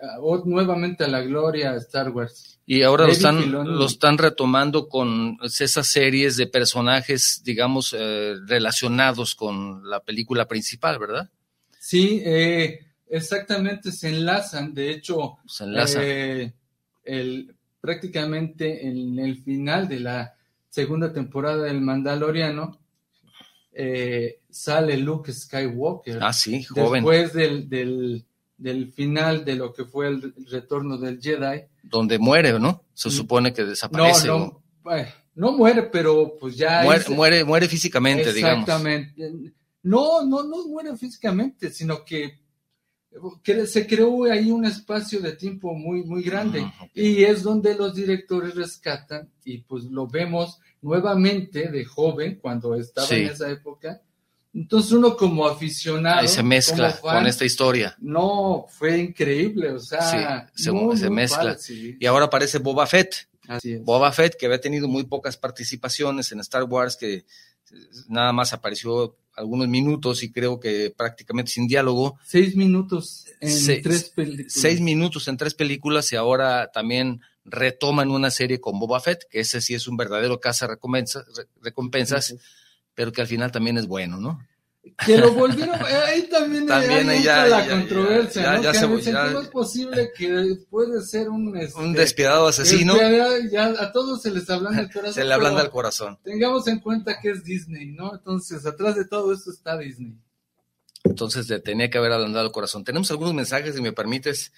nuevamente a la gloria a Star Wars. Y ahora lo están, lo están retomando con esas series de personajes, digamos, eh, relacionados con la película principal, ¿verdad? Sí, eh, exactamente, se enlazan. De hecho, se enlazan. Eh, el, prácticamente en el final de la segunda temporada del Mandaloriano, sale Luke Skywalker. Ah, sí, joven. Después del, del, final de lo que fue el, retorno del Jedi. Donde muere, ¿no? Se mm. supone que desaparece. No, no, no muere, pero pues ya. Muere, muere, físicamente, digamos. Exactamente. No, no, no muere físicamente, sino que se creó ahí un espacio de tiempo muy, muy grande ah, y es donde los directores rescatan y pues lo vemos nuevamente de joven cuando estaba en esa época. Entonces uno como aficionado... Ahí se mezcla con esta historia. No, fue increíble, o sea... se, mezcla. Y ahora aparece Boba Fett. Así es. Boba Fett, que había tenido muy pocas participaciones en Star Wars, que nada más apareció algunos minutos y creo que prácticamente sin diálogo. Seis minutos en tres películas. Seis minutos en tres películas y ahora también retoman una serie con Boba Fett, que ese sí es un verdadero caza recompensas, recompensas pero que al final también es bueno, ¿no? Que lo volvieron, eh, ahí también, también hay la controversia, ¿no? ¿Cómo es posible que puede ser un... Este, un despiadado asesino. Ya, a todos se les hablan el corazón. se le hablan al corazón. Tengamos en cuenta que es Disney, ¿no? Entonces, atrás de todo esto está Disney. Entonces, le tenía que haber ablandado el corazón. Tenemos algunos mensajes, si me permites.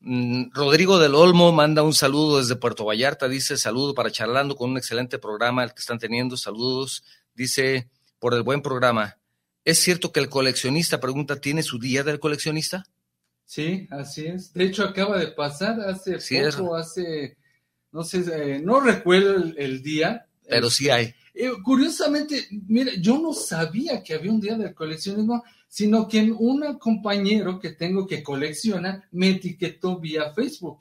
Mm, Rodrigo del Olmo manda un saludo desde Puerto Vallarta, dice saludo para charlando con un excelente programa el que están teniendo, saludos, dice por el buen programa. ¿Es cierto que el coleccionista pregunta, ¿tiene su día del coleccionista? Sí, así es. De hecho, acaba de pasar hace poco, hace, no sé, eh, no recuerdo el, día. Pero sí hay. Eh, curiosamente, mira, yo no sabía que había un día del coleccionismo sino que un compañero que tengo que colecciona me etiquetó vía Facebook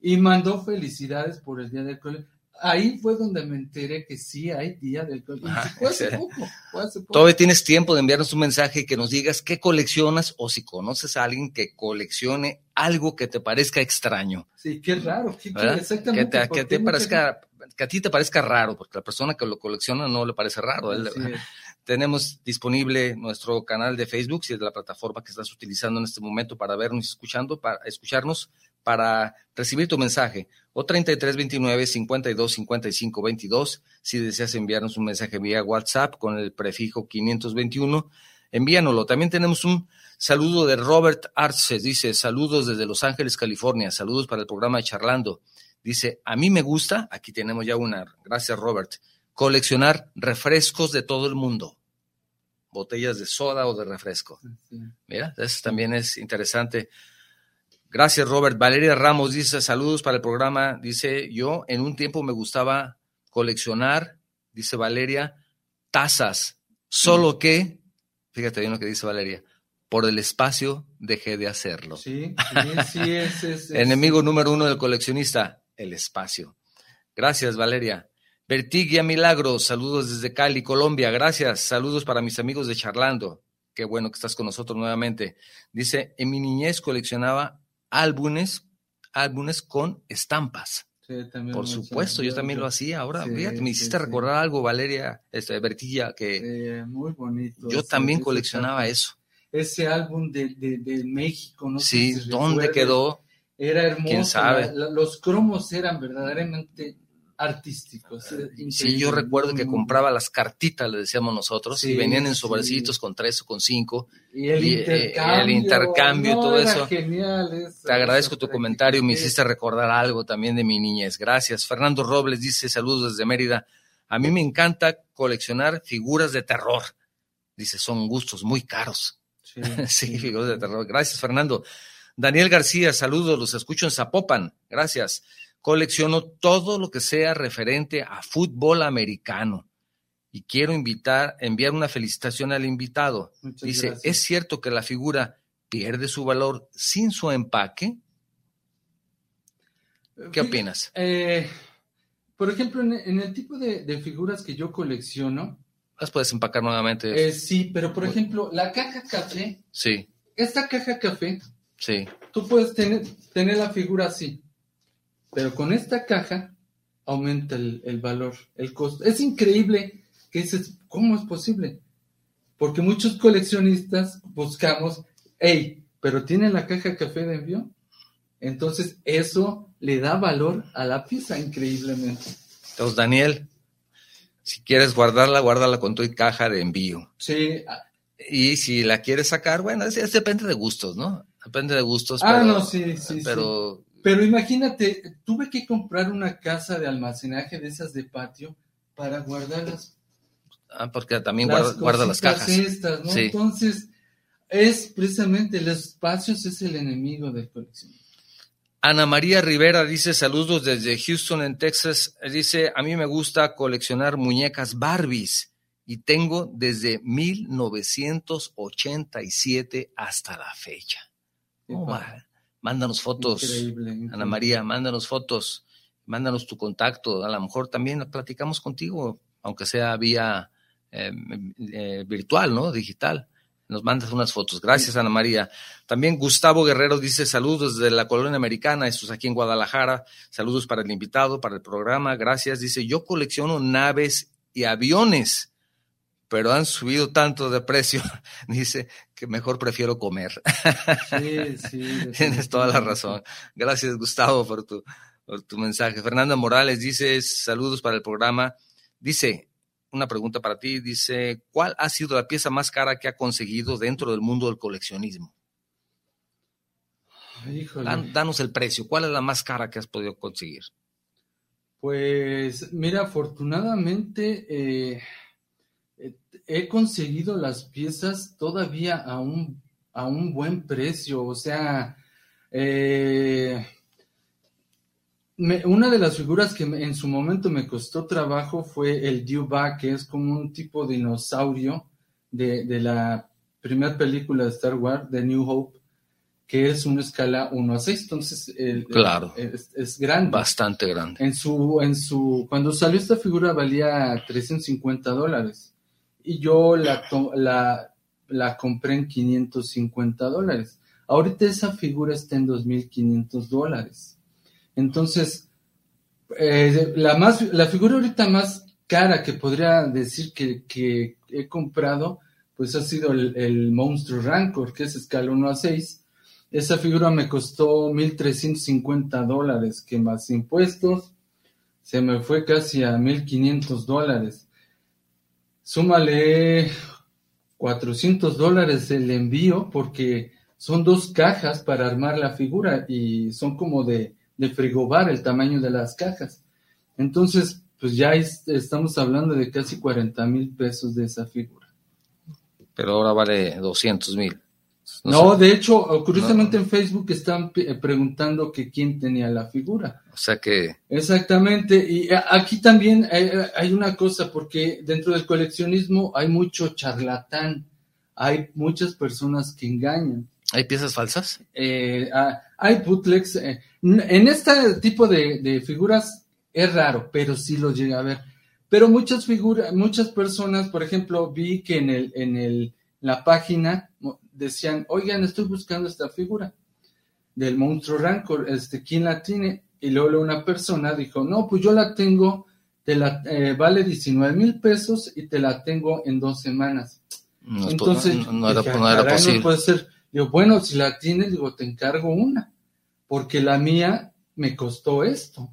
y mandó felicidades por el Día del Colegio. Ahí fue donde me enteré que sí hay Día del Colegio. Fue hace, poco, Todavía tienes tiempo de enviarnos un mensaje que nos digas qué coleccionas o si conoces a alguien que coleccione algo que te parezca extraño. Sí, qué raro. exactamente. Que, te, parezca, que a ti te parezca raro, porque la persona que lo colecciona no le parece raro. Tenemos disponible nuestro canal de Facebook, si es la plataforma que estás utilizando en este momento para vernos y escuchando, para escucharnos, para recibir tu mensaje. O 3329 52 55 22, si deseas enviarnos un mensaje vía WhatsApp con el prefijo 521, envíanoslo. También tenemos un saludo de Robert Arce, dice, saludos desde Los Ángeles, California, saludos para el programa de Charlando. Dice, a mí me gusta, aquí tenemos ya una, gracias Robert, coleccionar refrescos de todo el mundo. Botellas de soda o de refresco. Mira, eso también es interesante. Gracias, Robert. Valeria Ramos dice, saludos para el programa. Dice, yo en un tiempo me gustaba coleccionar, dice Valeria, tazas, solo que Fíjate bien lo que dice Valeria. Por el espacio dejé de hacerlo. Sí, sí, sí, es, es- es- Enemigo número uno del coleccionista, el espacio. Gracias, Valeria. Vertigia Milagros, saludos desde Cali, Colombia. Gracias. Saludos para mis amigos de Charlando. Qué bueno que estás con nosotros nuevamente. Dice, en mi niñez coleccionaba álbumes, álbumes con estampas. sí, Por supuesto, yo también lo hacía. Ahora, Sí, fíjate, me hiciste sí. recordar algo, Valeria, este, Vertigia, que muy bonito. yo también coleccionaba eso. Ese álbum de, de, de México, no Sí, ¿dónde quedó? Era hermoso. ¿Quién sabe? la- la- los cromos eran verdaderamente artísticos. Sí, increíble, yo recuerdo que compraba las cartitas, le decíamos nosotros, y venían en sobrecitos con tres o con cinco. Y el Y, eh, intercambio. el intercambio, no, todo eso. Genial, Te agradezco tu comentario, me hiciste recordar algo también de mi niñez. Gracias. Fernando Robles dice saludos desde Mérida. A mí me encanta coleccionar figuras de terror. Dice, son gustos muy caros. Sí, Sí, figuras de terror. Gracias, Fernando. Daniel García, saludos, los escucho en Zapopan. Gracias. Colecciono todo lo que sea referente a fútbol americano. Y quiero invitar, enviar una felicitación al invitado. Muchas Dice, gracias. ¿es cierto que la figura pierde su valor sin su empaque? ¿Qué opinas? eh, por ejemplo, en, en el tipo de, de figuras que yo colecciono, ¿Las puedes empacar nuevamente? eh, sí, pero por ejemplo, la caja café, Sí, esta caja café, sí. tú puedes tener, tener la figura así, pero con esta caja aumenta el, el valor, el costo. Es increíble que dices, ¿cómo es posible? Porque muchos coleccionistas buscamos, hey, pero tiene la caja café de envío. Entonces, eso le da valor a la pieza increíblemente. Entonces, Daniel, si quieres guardarla, guárdala con tu caja de envío. Sí, ah, Y si la quieres sacar, bueno, es, es depende de gustos, ¿no? Depende de gustos. ah, pero, no, sí, sí, sí. Pero Pero imagínate, tuve que comprar una casa de almacenaje de esas de patio para guardarlas ah, porque también las guarda, guarda las cajas. estas, ¿no? Sí. Entonces, es precisamente los espacios es el enemigo del coleccionismo. Ana María Rivera dice saludos desde Houston, en Texas. Dice, a mí me gusta coleccionar muñecas Barbies y tengo desde 1987 hasta la fecha. Oh, mándanos fotos. Increíble, increíble. Ana María, mándanos fotos, mándanos tu contacto. A lo mejor también platicamos contigo, aunque sea vía eh, eh, virtual, ¿no? Digital. Nos mandas unas fotos. Gracias, Ana María. También Gustavo Guerrero dice saludos desde la colonia americana, esto es aquí en Guadalajara. Saludos para el invitado, para el programa. Gracias. Dice, yo colecciono naves y aviones, pero han subido tanto de precio. dice que mejor prefiero comer. Sí, sí. Tienes toda la razón. Gracias, Gustavo, por tu, por tu mensaje. Fernanda Morales dice, saludos para el programa. Dice, una pregunta para ti, dice, ¿cuál ha sido la pieza más cara que ha conseguido dentro del mundo del coleccionismo? Híjole. Dan- danos el precio, ¿cuál es la más cara que has podido conseguir? Pues mira, afortunadamente eh, he conseguido las piezas todavía a un, a un buen precio. O sea, eh, me- una de las figuras que me- en su momento me costó trabajo fue el Dewback, que es como un tipo de dinosaurio de, de la primera película de Star Wars, de New Hope, que es una escala 1 a 6. Entonces, el- Claro. es, es grande. Bastante grande. En su, en su, cuando salió esta figura valía 350 dólares y yo la, la, la compré en 550 dólares. Ahorita esa figura está en 2.500 dólares. Entonces, eh, la, más, la figura ahorita más cara que podría decir que, que he comprado, pues ha sido el, el Monstruo Rancor, que es escala 1 a 6. Esa figura me costó 1.350 dólares, que más impuestos se me fue casi a 1.500 dólares. Súmale 400 dólares el envío porque son dos cajas para armar la figura y son como de, de frigobar el tamaño de las cajas. Entonces, pues ya es- estamos hablando de casi 40 mil pesos de esa figura. Pero ahora vale 200 mil. No, de hecho, curiosamente en Facebook están pe- preguntando que quién tenía la figura. o sea que, Exactamente, y a- aquí también hay, hay una cosa, porque dentro del coleccionismo hay mucho charlatán, hay muchas personas que engañan. ¿Hay piezas falsas? Eh, ah, hay bootlegs. eh, en este tipo de, de figuras es raro, pero sí lo llega a ver. Pero muchas figuras, muchas personas, por ejemplo, vi que en el, en el, la página decían, oigan, estoy buscando esta figura del monstruo Rancor, este, ¿quién la tiene? Y luego una persona dijo, no, pues yo la tengo, te la, eh, vale 19 mil pesos y te la tengo en dos semanas. No, Entonces, no, no era, dije, no era "Caray, posible. puede ser. Digo, bueno, si la tienes, digo, te encargo una, porque la mía me costó esto.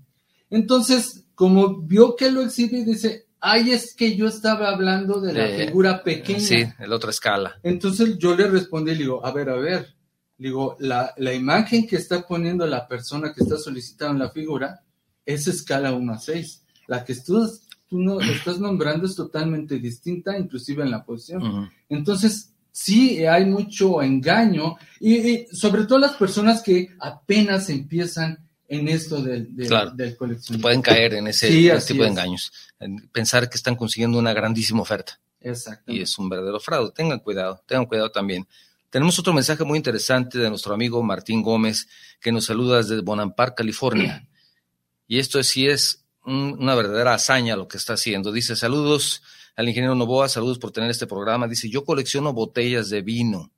Entonces, como vio que lo exhibí, dice, ay, es que yo estaba hablando de la figura pequeña. Sí, el otra escala. Entonces yo le respondí, le digo, a ver, a ver, le digo, la, la imagen que está poniendo la persona que está solicitando la figura es escala 1 a 6. La que tú, tú no, estás nombrando es totalmente distinta, inclusive en la posición. Entonces, sí hay mucho engaño y, y sobre todo las personas que apenas empiezan en esto del, del, Claro. del Se coleccionismo. pueden caer en ese, Sí, ese así tipo de engaños. En Pensar que están consiguiendo una grandísima oferta. y Exactamente. es un verdadero fraude. Tengan cuidado, tengan cuidado también. Tenemos otro mensaje muy interesante de nuestro amigo Martín Gómez, que nos saluda desde Bonampak, California. Y esto sí es un- una verdadera hazaña lo que está haciendo. Dice, saludos al ingeniero Novoa, saludos por tener este programa. Dice, yo colecciono botellas de vino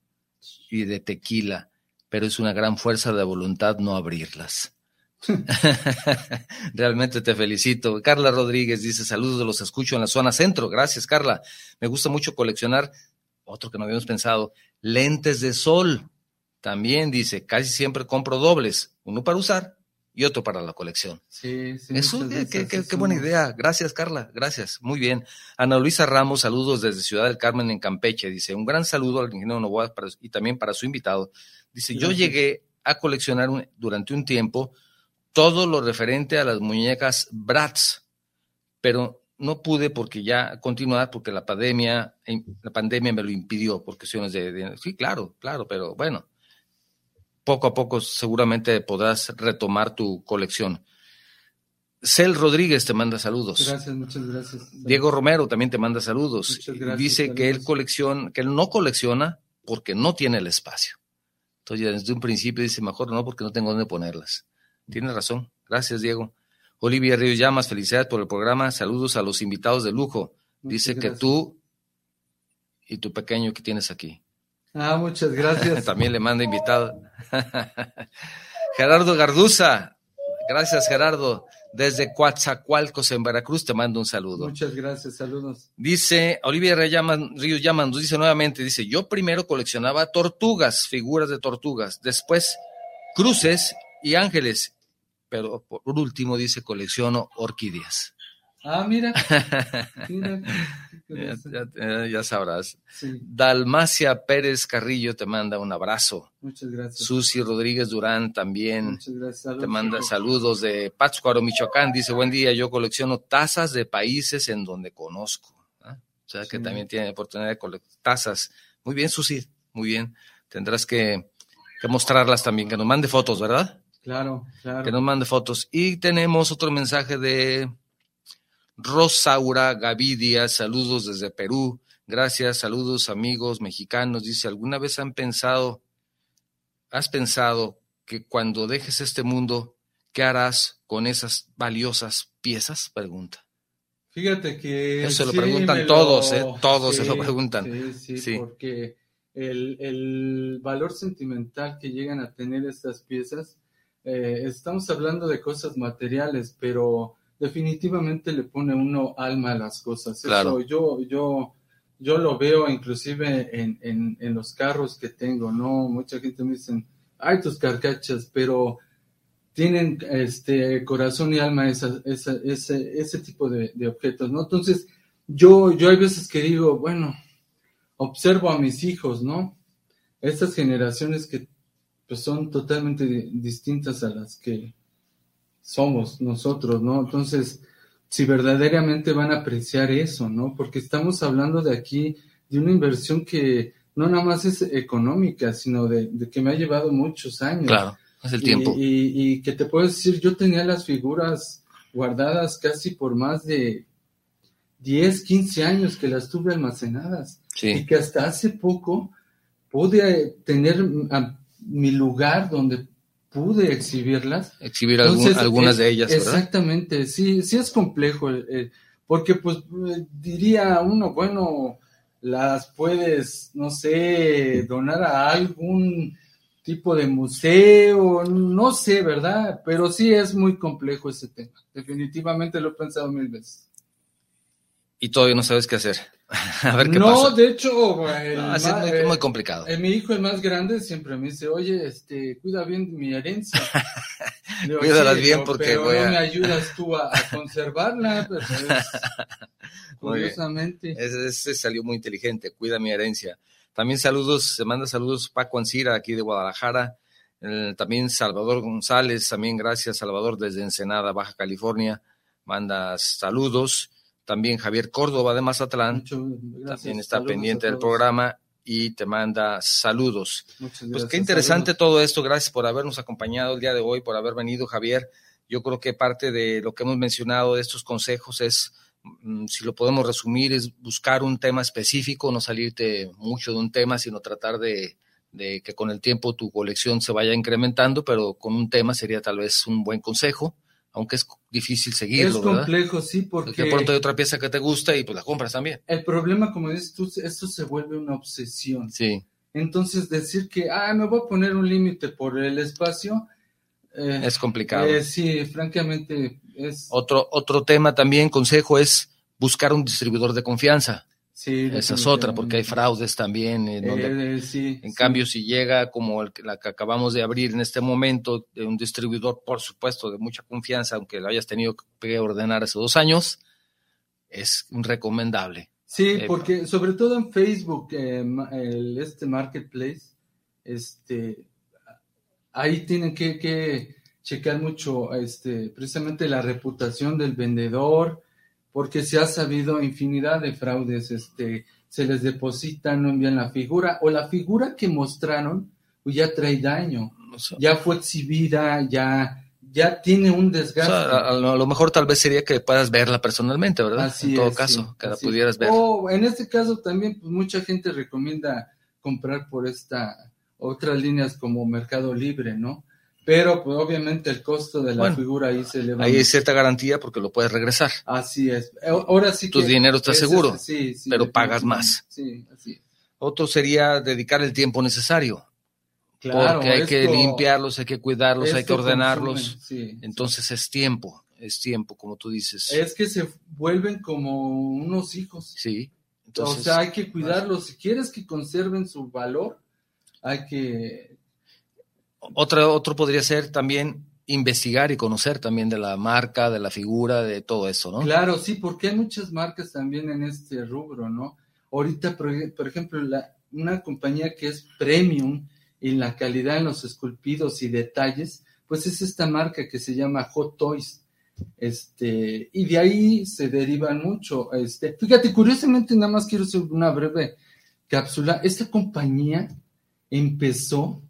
y de tequila, pero es una gran fuerza de voluntad no abrirlas. Realmente te felicito. Carla Rodríguez dice, saludos, los escucho en la zona centro. Gracias, Carla. Me gusta mucho coleccionar, otro que no habíamos pensado, lentes de sol. También dice, casi siempre compro dobles, uno para usar y otro para la colección. Sí, sí, Eso, qué, buena idea. Gracias, Carla. Gracias. Muy bien. Ana Luisa Ramos, saludos desde Ciudad del Carmen en Campeche. Dice, un gran saludo al ingeniero Novoa y también para su invitado. Dice, yo llegué a coleccionar un- durante un tiempo todo lo referente a las muñecas Bratz, pero no pude porque ya continuar porque la pandemia, eh, la pandemia me lo impidió por cuestiones de, de- sí, claro, claro, pero bueno, poco a poco seguramente podrás retomar tu colección. Cel Rodríguez te manda saludos. Gracias, muchas gracias. Diego Romero también te manda saludos. Muchas gracias, Dice que él colecciona, que él no colecciona porque no tiene el espacio. Entonces, desde un principio dice, mejor no, porque no tengo dónde ponerlas. Tiene razón. Gracias, Diego. Olivia Ríos Llamas, felicidades por el programa. Saludos a los invitados de lujo. Muchas Dice que gracias. tú y tu pequeño que tienes aquí. Ah, muchas gracias. También le manda invitado. Gerardo Garduza. Gracias, Gerardo. Desde Coatzacoalcos, en Veracruz, te mando un saludo. Muchas gracias, saludos. Dice, Olivia Ríos Llaman, nos dice nuevamente, dice, yo primero coleccionaba tortugas, figuras de tortugas, después cruces y ángeles, pero por último dice, colecciono orquídeas. Ah, mira. mira. qué Ya, curioso. ya- ya sabrás. Sí, Dalmacia Pérez Carrillo te manda un abrazo. muchas gracias. Susi Rodríguez Durán también Muchas gracias. te manda saludos de Pátzcuaro, Michoacán. Dice, buen día, yo colecciono tazas de países en donde conozco. ¿ah? O sea que Sí. también tiene oportunidad de coleccionar tazas. Muy bien, Susi, muy bien. Tendrás que, que mostrarlas también, que nos mande fotos, ¿verdad? Claro, claro. Que nos mande fotos. Y tenemos otro mensaje de Rosaura Gavidia, saludos desde Perú. Gracias, saludos amigos mexicanos. Dice, ¿alguna vez han pensado, has pensado que cuando dejes este mundo, ¿qué harás con esas valiosas piezas? Pregunta. Fíjate que. Eso se lo sí preguntan todos, ¿eh? Todos se lo preguntan. Sí, sí, Sí. porque el, el valor sentimental que llegan a tener estas piezas, eh, estamos hablando de cosas materiales, pero definitivamente le pone uno alma a las cosas. Claro. Eso yo, yo, yo lo veo inclusive en, en, en los carros que tengo, ¿no? Mucha gente me dice, ay, tus carcachas, pero tienen este corazón y alma esa, esa- ese, ese tipo de, de objetos, ¿no? Entonces, yo, yo hay veces que digo, bueno, observo a mis hijos, ¿no? Estas generaciones que pues son totalmente di- distintas a las que somos nosotros, ¿no? Entonces, si verdaderamente van a apreciar eso, ¿no? Porque estamos hablando de aquí de una inversión que no nada más es económica, sino de, de que me ha llevado muchos años. Claro, es el Y- tiempo. Y, y que te puedo decir, yo tenía las figuras guardadas casi por más de 10, 15 años que las tuve almacenadas. Sí. Y que hasta hace poco pude tener a- mi lugar donde pude exhibirlas. Exhibir algún- algunas eh, de ellas, ¿verdad? Exactamente, sí, sí es complejo, eh, eh, porque pues eh, diría uno, bueno, las puedes, no sé, donar a algún tipo de museo, no sé, ¿verdad? Pero sí es muy complejo ese tema. Definitivamente lo he pensado mil veces. Y todavía no sabes qué hacer. A ver qué no, pasa. de hecho, el No, así es muy, eh, muy complicado. eh, mi hijo, el más grande, siempre me dice, oye, este, cuida bien mi herencia. Digo, Cuídalas "Sí, bien porque pero no me ayudas tú a, a conservarla, pero es- curiosamente. Ese, ese salió muy inteligente, cuida mi herencia. También saludos, se manda saludos Paco Ancira, aquí de Guadalajara. Eh, también Salvador González, también gracias Salvador desde Ensenada, Baja California, manda saludos. También Javier Córdoba de Mazatlán, también está saludos pendiente del programa y te manda saludos. Muchas Pues qué interesante saludos. todo esto. Gracias por habernos acompañado el día de hoy, por haber venido, Javier. Yo creo que parte de lo que hemos mencionado de estos consejos es, mm, si lo podemos resumir, es buscar un tema específico, no salirte mucho de un tema, sino tratar de, de que con el tiempo tu colección se vaya incrementando, pero con un tema sería tal vez un buen consejo, aunque es difícil seguirlo, Es ¿verdad? complejo, sí, Porque porque de pronto hay otra pieza que te gusta y pues la compras también. el problema, como dices tú, esto se vuelve una obsesión. Sí, Entonces, decir que, ah, me voy a poner un límite por el espacio, eh, es complicado. eh, sí, francamente, es... Otro, otro tema también, consejo, es buscar un distribuidor de confianza. Sí, Esa es otra, porque hay fraudes también. en donde- Eh, sí, en sí. cambio, si llega como el la que acabamos de abrir en este momento, de un distribuidor, por supuesto, de mucha confianza, aunque lo hayas tenido que ordenar hace dos años, es recomendable. Sí, Eh, porque sobre todo en Facebook, eh, el, este marketplace, este, ahí tienen que, que checar mucho, este, precisamente la reputación del vendedor, porque se ha sabido infinidad de fraudes, este, se les deposita, no envían la figura, o la figura que mostraron, pues ya trae daño, O sea, ya fue exhibida, ya, ya tiene un o desgaste. sea, a, a lo mejor tal vez sería que puedas verla personalmente, ¿verdad? Así en todo es, caso, sí, que la pudieras ver. O en este caso también, pues mucha gente recomienda comprar por esta otras líneas como Mercado Libre, ¿no? Pero pues obviamente el costo de la Bueno, figura ahí se eleva. Ahí hay cierta garantía porque lo puedes regresar. Así es. Eh, Ahora sí Tu que dinero está seguro, sí, sí, pero pagas más. Sí, así es. Otro sería dedicar el tiempo necesario, Claro, porque hay que limpiarlos, hay que cuidarlos, hay que esto ordenarlos. sí, Entonces es tiempo, es tiempo, como tú dices. es que se vuelven como unos hijos. Sí. Entonces, o sea, hay que cuidarlos. Si quieres que conserven su valor, hay que otra, otro podría ser también investigar y conocer también de la marca, de la figura, de todo eso, ¿no? Claro, sí, porque hay muchas marcas también en este rubro, ¿no? Ahorita, por ejemplo, la- una compañía que es premium en la calidad en los esculpidos y detalles, pues es esta marca que se llama Hot Toys. Este, y de ahí se derivan mucho. Este, fíjate, curiosamente, nada más quiero hacer una breve cápsula. Esta compañía empezó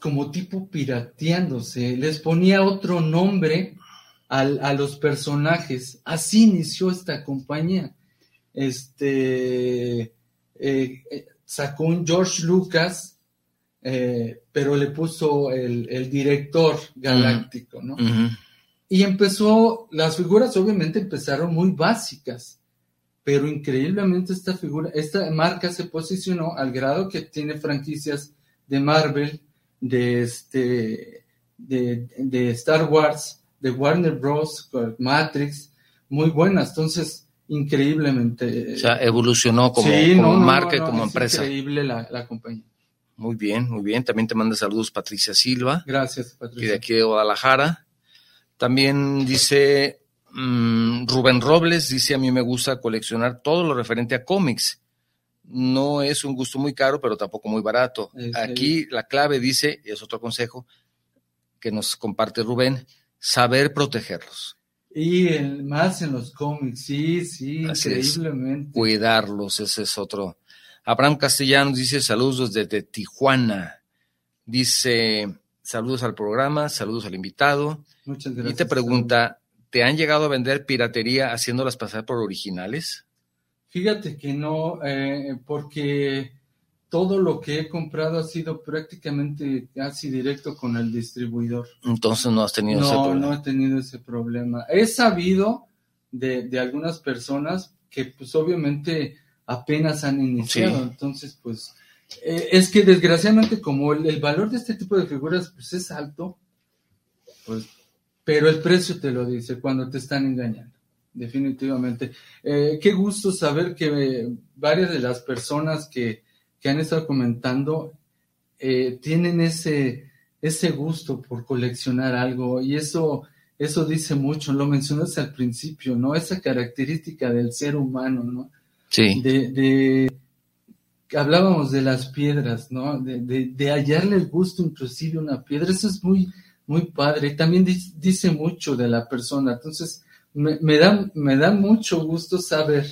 como tipo pirateándose, les ponía otro nombre al- a los personajes. Así inició esta compañía. Este eh, eh, sacó un George Lucas, eh, pero le puso el, el director galáctico, ¿no? Y empezó, las figuras obviamente empezaron muy básicas, pero increíblemente esta figura, esta marca se posicionó al grado que tiene franquicias de Marvel, de este, de, de Star Wars, de Warner Bros, Matrix, muy buenas. Entonces, increíblemente. O sea, evolucionó como, Sí, como no, no, marca y no, como es empresa. Increíble la, la compañía. Muy bien, muy bien. También te manda saludos Patricia Silva, Gracias, y de Patricia. aquí de Guadalajara. También dice mm, Rubén Robles, dice a mí me gusta coleccionar todo lo referente a cómics. No es un gusto muy caro, pero tampoco muy barato. Aquí la clave dice, y es otro consejo que nos comparte Rubén, saber protegerlos, Y el- más en los cómics, sí, sí, Así es. increíblemente. cuidarlos, ese es otro. Abraham Castellanos dice saludos desde Tijuana. Dice saludos al programa, saludos al invitado. Muchas Y gracias. te pregunta, ¿te han llegado a vender piratería haciéndolas pasar por originales? Fíjate que no, eh, porque todo lo que he comprado ha sido prácticamente casi directo con el distribuidor. Entonces no has tenido ese problema. No, no he tenido ese problema. He sabido de, de algunas personas que pues obviamente apenas han iniciado, entonces pues eh, es que desgraciadamente como el, el, valor de este tipo de figuras pues es alto, pues, pero el precio te lo dice cuando te están engañando, definitivamente. Eh, qué gusto saber que eh, varias de las personas que, que han estado comentando eh, tienen ese, ese gusto por coleccionar algo y eso, eso dice mucho, lo mencionaste al principio, ¿no? Esa característica del ser humano, ¿no? Sí. De, de hablábamos de las piedras, ¿no? De, de, de, hallarle el gusto inclusive a una piedra, eso es muy, muy padre. También dice mucho de la persona. Entonces, me, me, da, me da mucho gusto saber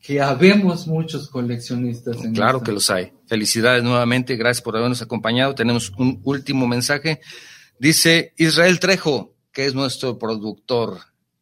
que habemos muchos coleccionistas. En claro esta. que los hay. Felicidades nuevamente, gracias por habernos acompañado. Tenemos un último mensaje. Dice Israel Trejo, que es nuestro productor.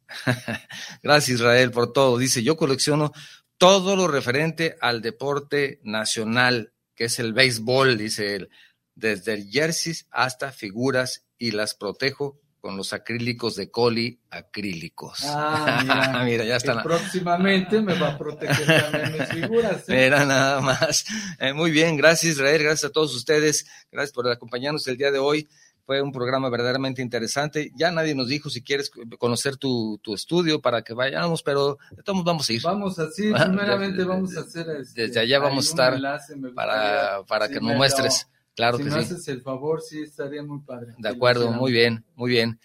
gracias Israel por todo. Dice, yo colecciono todo lo referente al deporte nacional, que es el béisbol, dice él, desde el jersey hasta figuras y las protejo con los acrílicos de coli acrílicos. Ah, mira, mira ya están. Próximamente me va a proteger también mis figuras. ¿eh? Mira, nada más. Eh, muy bien, gracias Israel, gracias a todos ustedes, gracias por acompañarnos el día de hoy. Fue un programa verdaderamente interesante. Ya nadie nos dijo si quieres conocer tu, tu estudio para que vayamos, pero de todos vamos a ir. Vamos así, primeramente vamos a hacer. Este, Desde allá vamos a estar enlace, para, para que nos muestres. Claro si que me sí. haces el favor, sí, estaría muy padre. De acuerdo, muy bien, muy bien.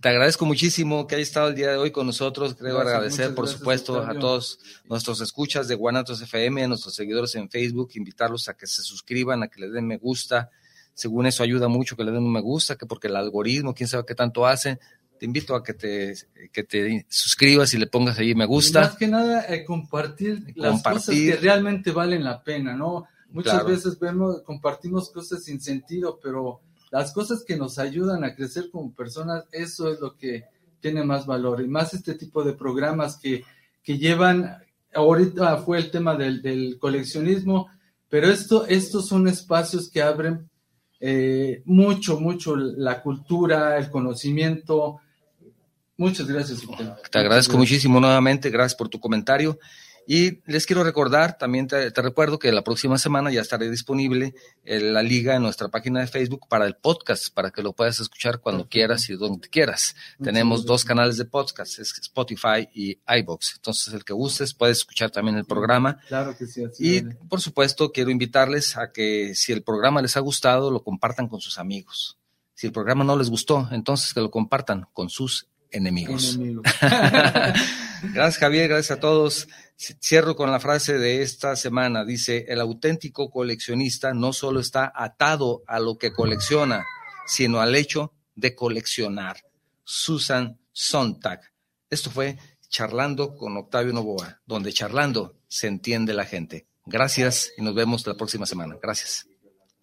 Te agradezco muchísimo que hayas estado el día de hoy con nosotros. Creo Gracias, agradecer, por supuesto, Octavio. a todos nuestros escuchas de Guanatos FM, a nuestros seguidores en Facebook, invitarlos a que se suscriban, a que le den me gusta. Según eso ayuda mucho que le den un me gusta, que porque el algoritmo, quién sabe qué tanto hace. Te invito a que te, que te suscribas y le pongas ahí me Y gusta. más que nada, eh, compartir, las Compartir. cosas que realmente valen la pena, ¿no? Muchas Claro. veces vemos, compartimos cosas sin sentido, pero las cosas que nos ayudan a crecer como personas, eso es lo que tiene más valor. Y más este tipo de programas que, que llevan, ahorita fue el tema del, del coleccionismo, pero esto, estos son espacios que abren eh, mucho, mucho la cultura, el conocimiento. Muchas gracias. Te agradezco muchísimo nuevamente, gracias por tu comentario. Y les quiero recordar, también te, te recuerdo que la próxima semana ya estará disponible eh, la liga en nuestra página de Facebook para el podcast, para que lo puedas escuchar cuando quieras y donde quieras. Muchas Tenemos gracias. dos canales de podcast, es Spotify y iBox. Entonces, el que gustes, puedes escuchar también el programa. Claro que sí, así Y, por supuesto, quiero invitarles a que si el programa les ha gustado, lo compartan con sus amigos. Si el programa no les gustó, entonces que lo compartan con sus enemigos. Enemigo. Gracias Javier, gracias a todos. Cierro con la frase de esta semana. Dice, el auténtico coleccionista no solo está atado a lo que colecciona, sino al hecho de coleccionar. Susan Sontag. Esto fue Charlando con Octavio Novoa, donde charlando se entiende la gente. Gracias y nos vemos la próxima semana. Gracias.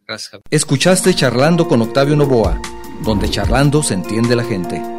Gracias. Javier. Escuchaste Charlando con Octavio Novoa, donde charlando se entiende la gente.